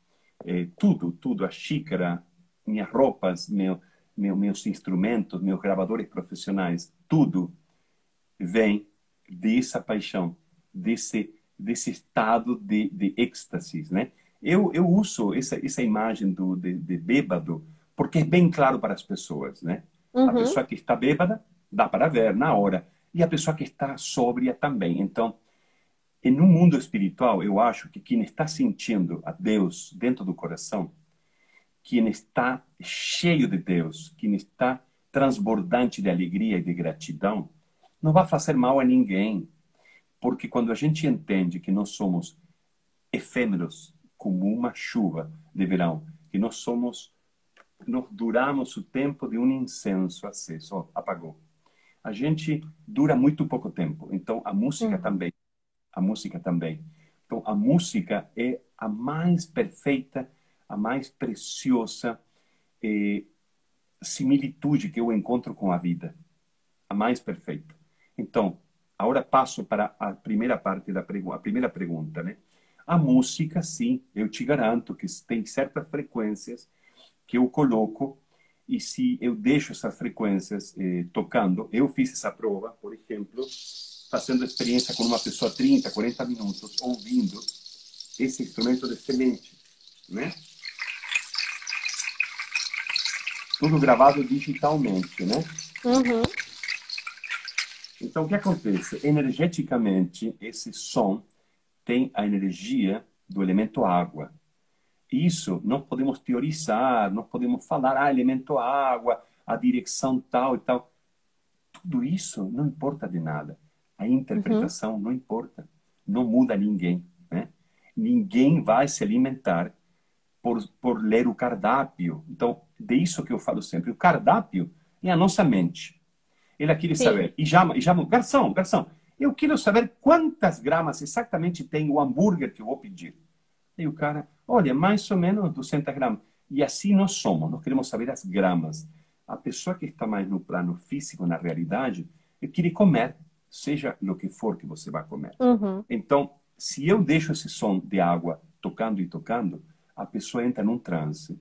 é, tudo, tudo, a xícara, minhas roupas, meu, meu, meus instrumentos, meus gravadores profissionais, tudo vem dessa paixão, desse, desse estado de, de êxtase, né? Eu, eu uso essa, essa imagem do, de, de bêbado porque é bem claro para as pessoas, né? Uhum. A pessoa que está bêbada, dá para ver na hora. E a pessoa que está sóbria também. Então, em um mundo espiritual, eu acho que quem está sentindo a Deus dentro do coração, quem está cheio de Deus, quem está transbordante de alegria e de gratidão, não vai fazer mal a ninguém. Porque quando a gente entende que nós somos efêmeros, como uma chuva de verão, que nós somos, nós duramos o tempo de um incenso aceso, oh, apagou. A gente dura muito pouco tempo, então a música hum. também, a música também. Então a música é a mais perfeita, a mais preciosa eh, similitude que eu encontro com a vida, a mais perfeita. Então, agora passo para a primeira parte da pergunta, a primeira pergunta, né? A música, sim, eu te garanto que tem certas frequências que eu coloco e se eu deixo essas frequências eh, tocando, eu fiz essa prova, por exemplo, fazendo experiência com uma pessoa 30, 40 minutos, ouvindo esse instrumento de semente, né? Tudo gravado digitalmente, né? Uhum. Então, o que acontece? Energeticamente, esse som tem a energia do elemento água. Isso não podemos teorizar, não podemos falar, ah, elemento água, a direção tal e tal. Tudo isso não importa de nada. A interpretação uhum. não importa. Não muda ninguém. Né? Ninguém vai se alimentar por, por ler o cardápio. Então, de isso que eu falo sempre. O cardápio é a nossa mente. Ela quer saber. E já, e já, garçom, garçom, eu quero saber quantas gramas exatamente tem o hambúrguer que eu vou pedir. E o cara, olha, mais ou menos 200 gramas. E assim nós somos, nós queremos saber as gramas. A pessoa que está mais no plano físico, na realidade, quer comer, seja o que for que você vai comer. Uhum. Então, se eu deixo esse som de água tocando e tocando, a pessoa entra num transe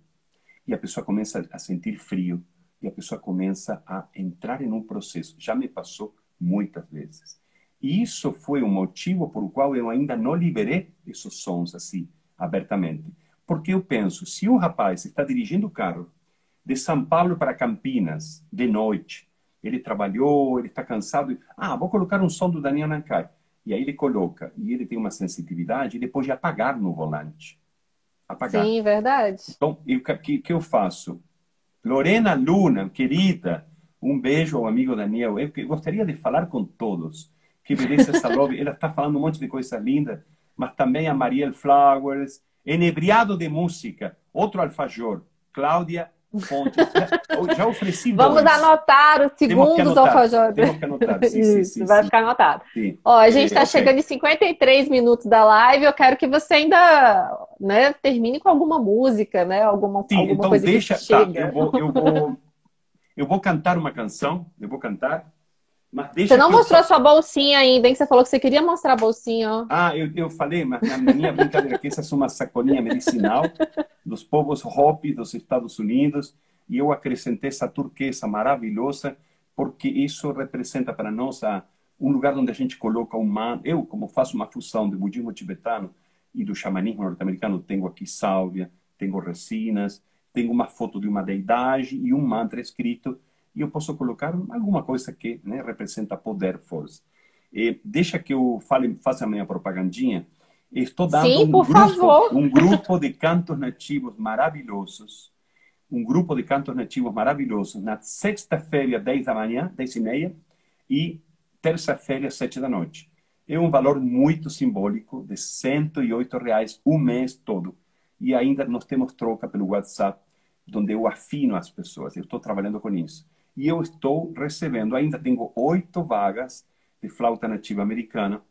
e a pessoa começa a sentir frio e a pessoa começa a entrar em um processo. Já me passou muitas vezes. E isso foi o motivo por qual eu ainda não liberei esses sons assim, abertamente. Porque eu penso, se um rapaz está dirigindo o carro de São Paulo para Campinas, de noite, ele trabalhou, ele está cansado, ah, vou colocar um som do Daniel Nancai. E aí ele coloca, e ele tem uma sensitividade, ele pode apagar no volante. Apagar. Sim, verdade. Então, o que, que eu faço? Lorena Luna, querida, um beijo ao amigo Daniel. Eu gostaria de falar com todos que essa lobby. Ela está falando um monte de coisa linda, mas também a Marielle Flowers, Enebriado de Música, outro alfajor, Cláudia Fontes. Já ofereci Vamos dois. anotar os segundos alfajores. Temos que anotar, sim, sim, sim, Vai ficar anotado. Sim. Ó, a gente está okay. chegando em 53 minutos da live. Eu quero que você ainda né, termine com alguma música, né? Alguma, sim, alguma então coisa deixa, que tá, chega. eu, vou, eu, vou, eu vou cantar uma canção, eu vou cantar você não mostrou sua bolsinha ainda, hein? Você falou que você queria mostrar a bolsinha, ó. Ah, eu, eu falei, mas na minha brincadeira que essa é uma sacolinha medicinal dos povos Hopi dos Estados Unidos e eu acrescentei essa turquesa maravilhosa porque isso representa para nós a, um lugar onde a gente coloca um manto. Eu, como faço uma fusão do budismo tibetano e do xamanismo norte-americano, tenho aqui sálvia, tenho resinas, tenho uma foto de uma deidade e um mantra escrito e eu posso colocar alguma coisa que né, representa poder, força. E deixa que eu fale, faça a minha propagandinha. Estou dando Sim, um, grupo, favor. um grupo de cantos nativos maravilhosos, um grupo de cantos nativos maravilhosos, na sexta-feira, 10 da manhã, 10 e meia, e terça-feira, 7 da noite. É um valor muito simbólico, de 108 reais um mês todo. e ainda nós temos troca pelo WhatsApp, onde eu afino as pessoas. Eu estou trabalhando com isso. E eu estou recebendo, ainda tenho oito vagas de flauta nativa americana,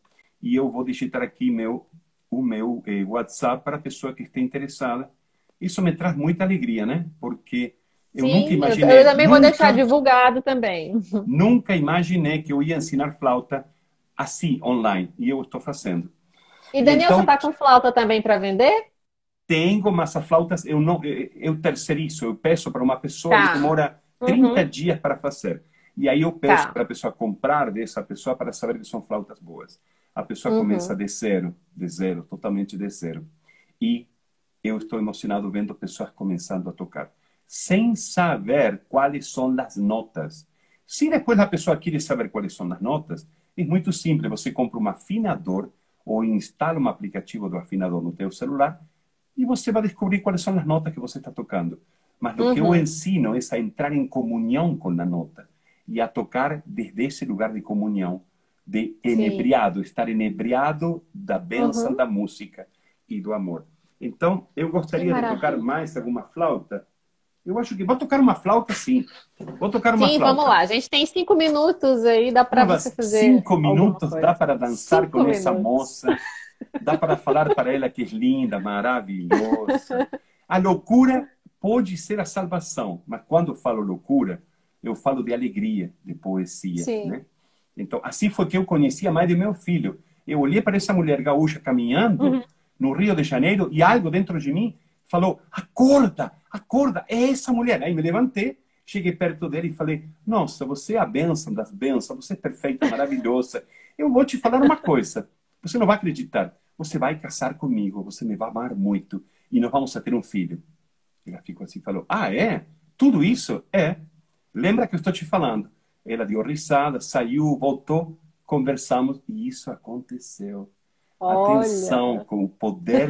e eu vou digitar aqui meu, o meu eh, WhatsApp para a pessoa que esteja interessada. Isso me traz muita alegria, né? Porque eu Sim, nunca imaginei. Eu também nunca, vou deixar divulgado também. Nunca imaginei que eu ia ensinar flauta assim, online. E eu estou fazendo. E Daniel, então, você está com flauta também para vender? Tenho, mas as flautas eu não eu terceirizo, eu peço para uma pessoa tá. que demora 30 uhum. dias para fazer. E aí eu peço tá. para a pessoa comprar dessa pessoa para saber que são flautas boas. A pessoa uhum. começa de zero, de zero, totalmente de zero. E eu estou emocionado vendo pessoas começando a tocar, sem saber quais são as notas. Se depois a pessoa quer saber quais são as notas, é muito simples. Você compra um afinador ou instala um aplicativo do afinador no teu celular e você vai descobrir quais são as notas que você está tocando. Mas o uhum. que eu ensino é a entrar em comunhão com a nota e a tocar desde esse lugar de comunhão, de enebriado, Sim. estar enebriado da bênção uhum. da música e do amor. Então, eu gostaria de tocar mais alguma flauta. Eu acho que vou tocar uma flauta, sim. Vou tocar uma sim, flauta. Sim, vamos lá. A gente tem cinco minutos aí, dá para você fazer. Cinco minutos dá para dançar cinco com minutos. essa moça. Dá para falar para ela que é linda, maravilhosa. A loucura pode ser a salvação, mas quando eu falo loucura, eu falo de alegria, de poesia. Sim. Né? Então, assim foi que eu conheci a mãe de meu filho. Eu olhei para essa mulher gaúcha caminhando uhum. no Rio de Janeiro e algo dentro de mim falou: acorda, acorda, é essa mulher. Aí me levantei, cheguei perto dele e falei: Nossa, você é a bênção das bênçãos, você é perfeita, maravilhosa. Eu vou te falar uma coisa: você não vai acreditar. Você vai casar comigo, você me vai amar muito e nós vamos ter um filho. Ela ficou assim, falou: Ah, é? Tudo isso? É. Lembra que eu estou te falando? Ela deu risada, saiu, voltou, conversamos e isso aconteceu. Olha. Atenção com o poder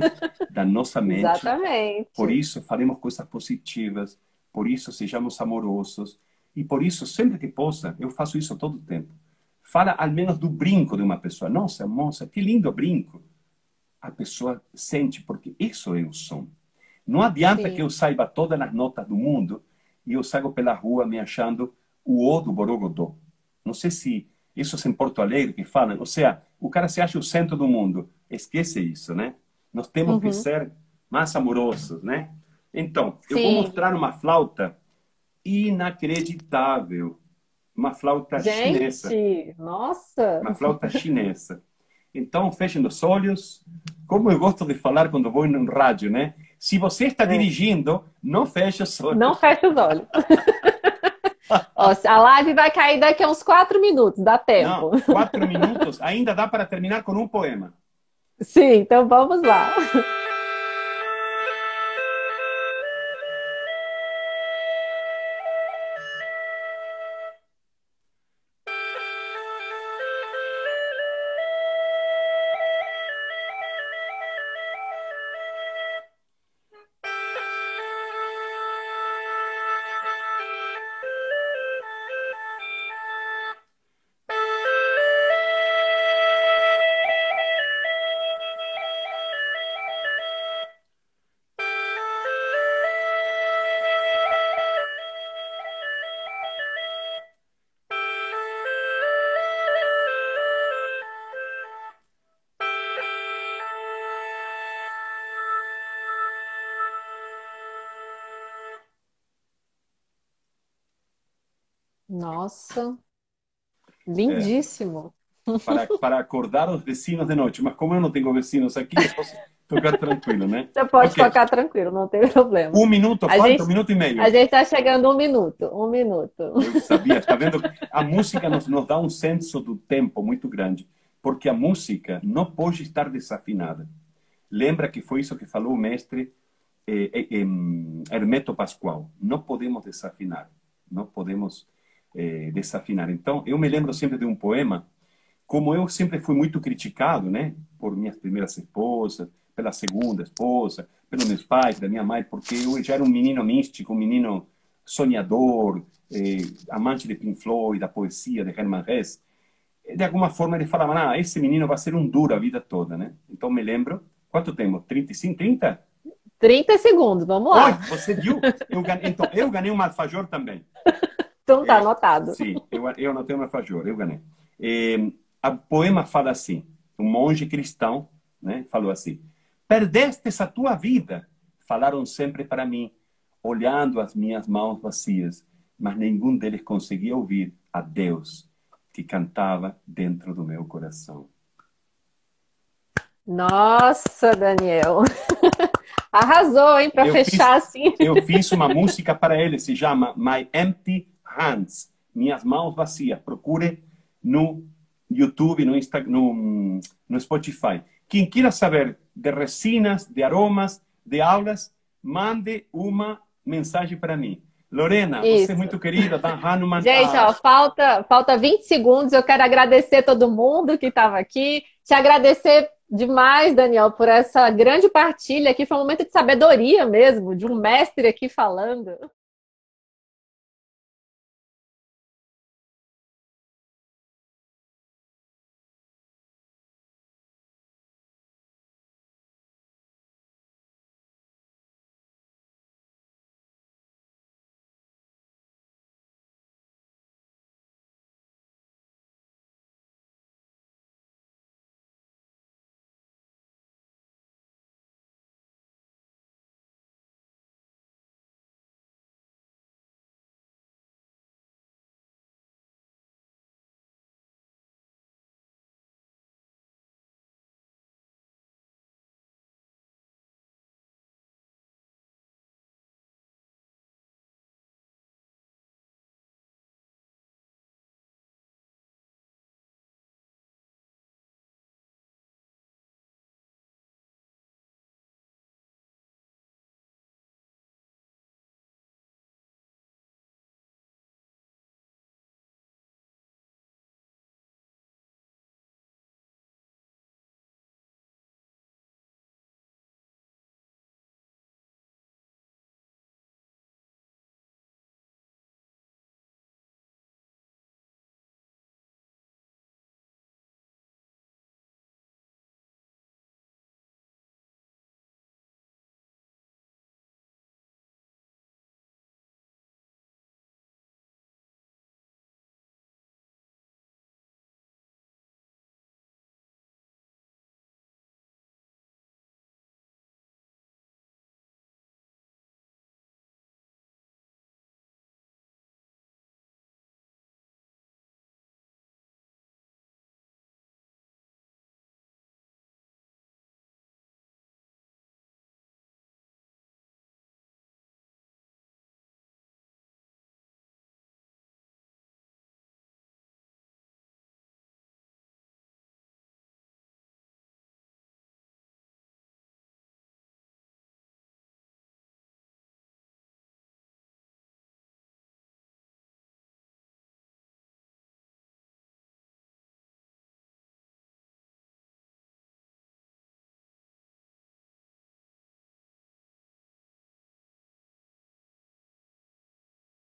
da nossa mente. Exatamente. Por isso, falemos coisas positivas. Por isso, sejamos amorosos. E por isso, sempre que possa, eu faço isso todo o tempo. Fala ao menos do brinco de uma pessoa. Nossa, moça, que lindo brinco. A pessoa sente, porque isso é o som. Não adianta Sim. que eu saiba todas as notas do mundo e eu saio pela rua me achando o O do Borogodó. Não sei se isso é em Porto Alegre que falam. Ou seja, o cara se acha o centro do mundo. Esquece isso, né? Nós temos uhum. que ser mais amorosos, né? Então, Sim. eu vou mostrar uma flauta inacreditável. Uma flauta Gente, chinesa. Nossa! Uma flauta chinesa. Então, fechem os olhos. Como eu gosto de falar quando vou no rádio, né? Se você está é. dirigindo, não feche os olhos. Não feche os olhos. Ó, a live vai cair daqui a uns quatro minutos, dá tempo. Não, quatro minutos? Ainda dá para terminar com um poema. Sim, então vamos lá. Nossa, lindíssimo. É, para, para acordar os vecinos de noite. Mas como eu não tenho vecinos aqui, eu posso tocar tranquilo, né? Você pode okay. tocar tranquilo, não tem problema. Um minuto, quanto? Gente, um minuto e meio. A gente está chegando um minuto, um minuto. Eu sabia, está vendo? A música nos, nos dá um senso do tempo muito grande, porque a música não pode estar desafinada. Lembra que foi isso que falou o mestre eh, eh, Hermeto Pascoal. Não podemos desafinar, não podemos é, desafinar. Então, eu me lembro sempre de um poema, como eu sempre fui muito criticado, né, por minhas primeiras esposas, pela segunda esposa, pelos meus pais, da minha mãe, porque eu já era um menino místico, um menino sonhador, eh, amante de Pink Floyd, da poesia de Herman Hesse. De alguma forma ele falava, ah, esse menino vai ser um duro a vida toda, né? Então me lembro, quanto tempo? 35, 30? 30 segundos, vamos lá. Oi, você viu? Eu ganhei, então, eu ganhei um alfajor também. Então tá é, anotado. Sim, eu, eu anotei um alfajor, eu ganhei. E, a poema fala assim, um monge cristão né, falou assim, perdestes a tua vida, falaram sempre para mim, olhando as minhas mãos vazias, mas nenhum deles conseguia ouvir a Deus que cantava dentro do meu coração. Nossa, Daniel. Arrasou, hein, para fechar fiz, assim. Eu fiz uma música para ele, se chama My Empty Hands, Minhas Mãos Vazias. Procure no YouTube, no, Insta, no, no Spotify. Quem queira saber de resinas, de aromas, de aulas, mande uma mensagem para mim. Lorena, Isso. você é muito querida, Dan Hanuman. Gente, ó, falta, falta 20 segundos. Eu quero agradecer todo mundo que estava aqui. Te agradecer demais, Daniel, por essa grande partilha aqui. Foi um momento de sabedoria mesmo, de um mestre aqui falando.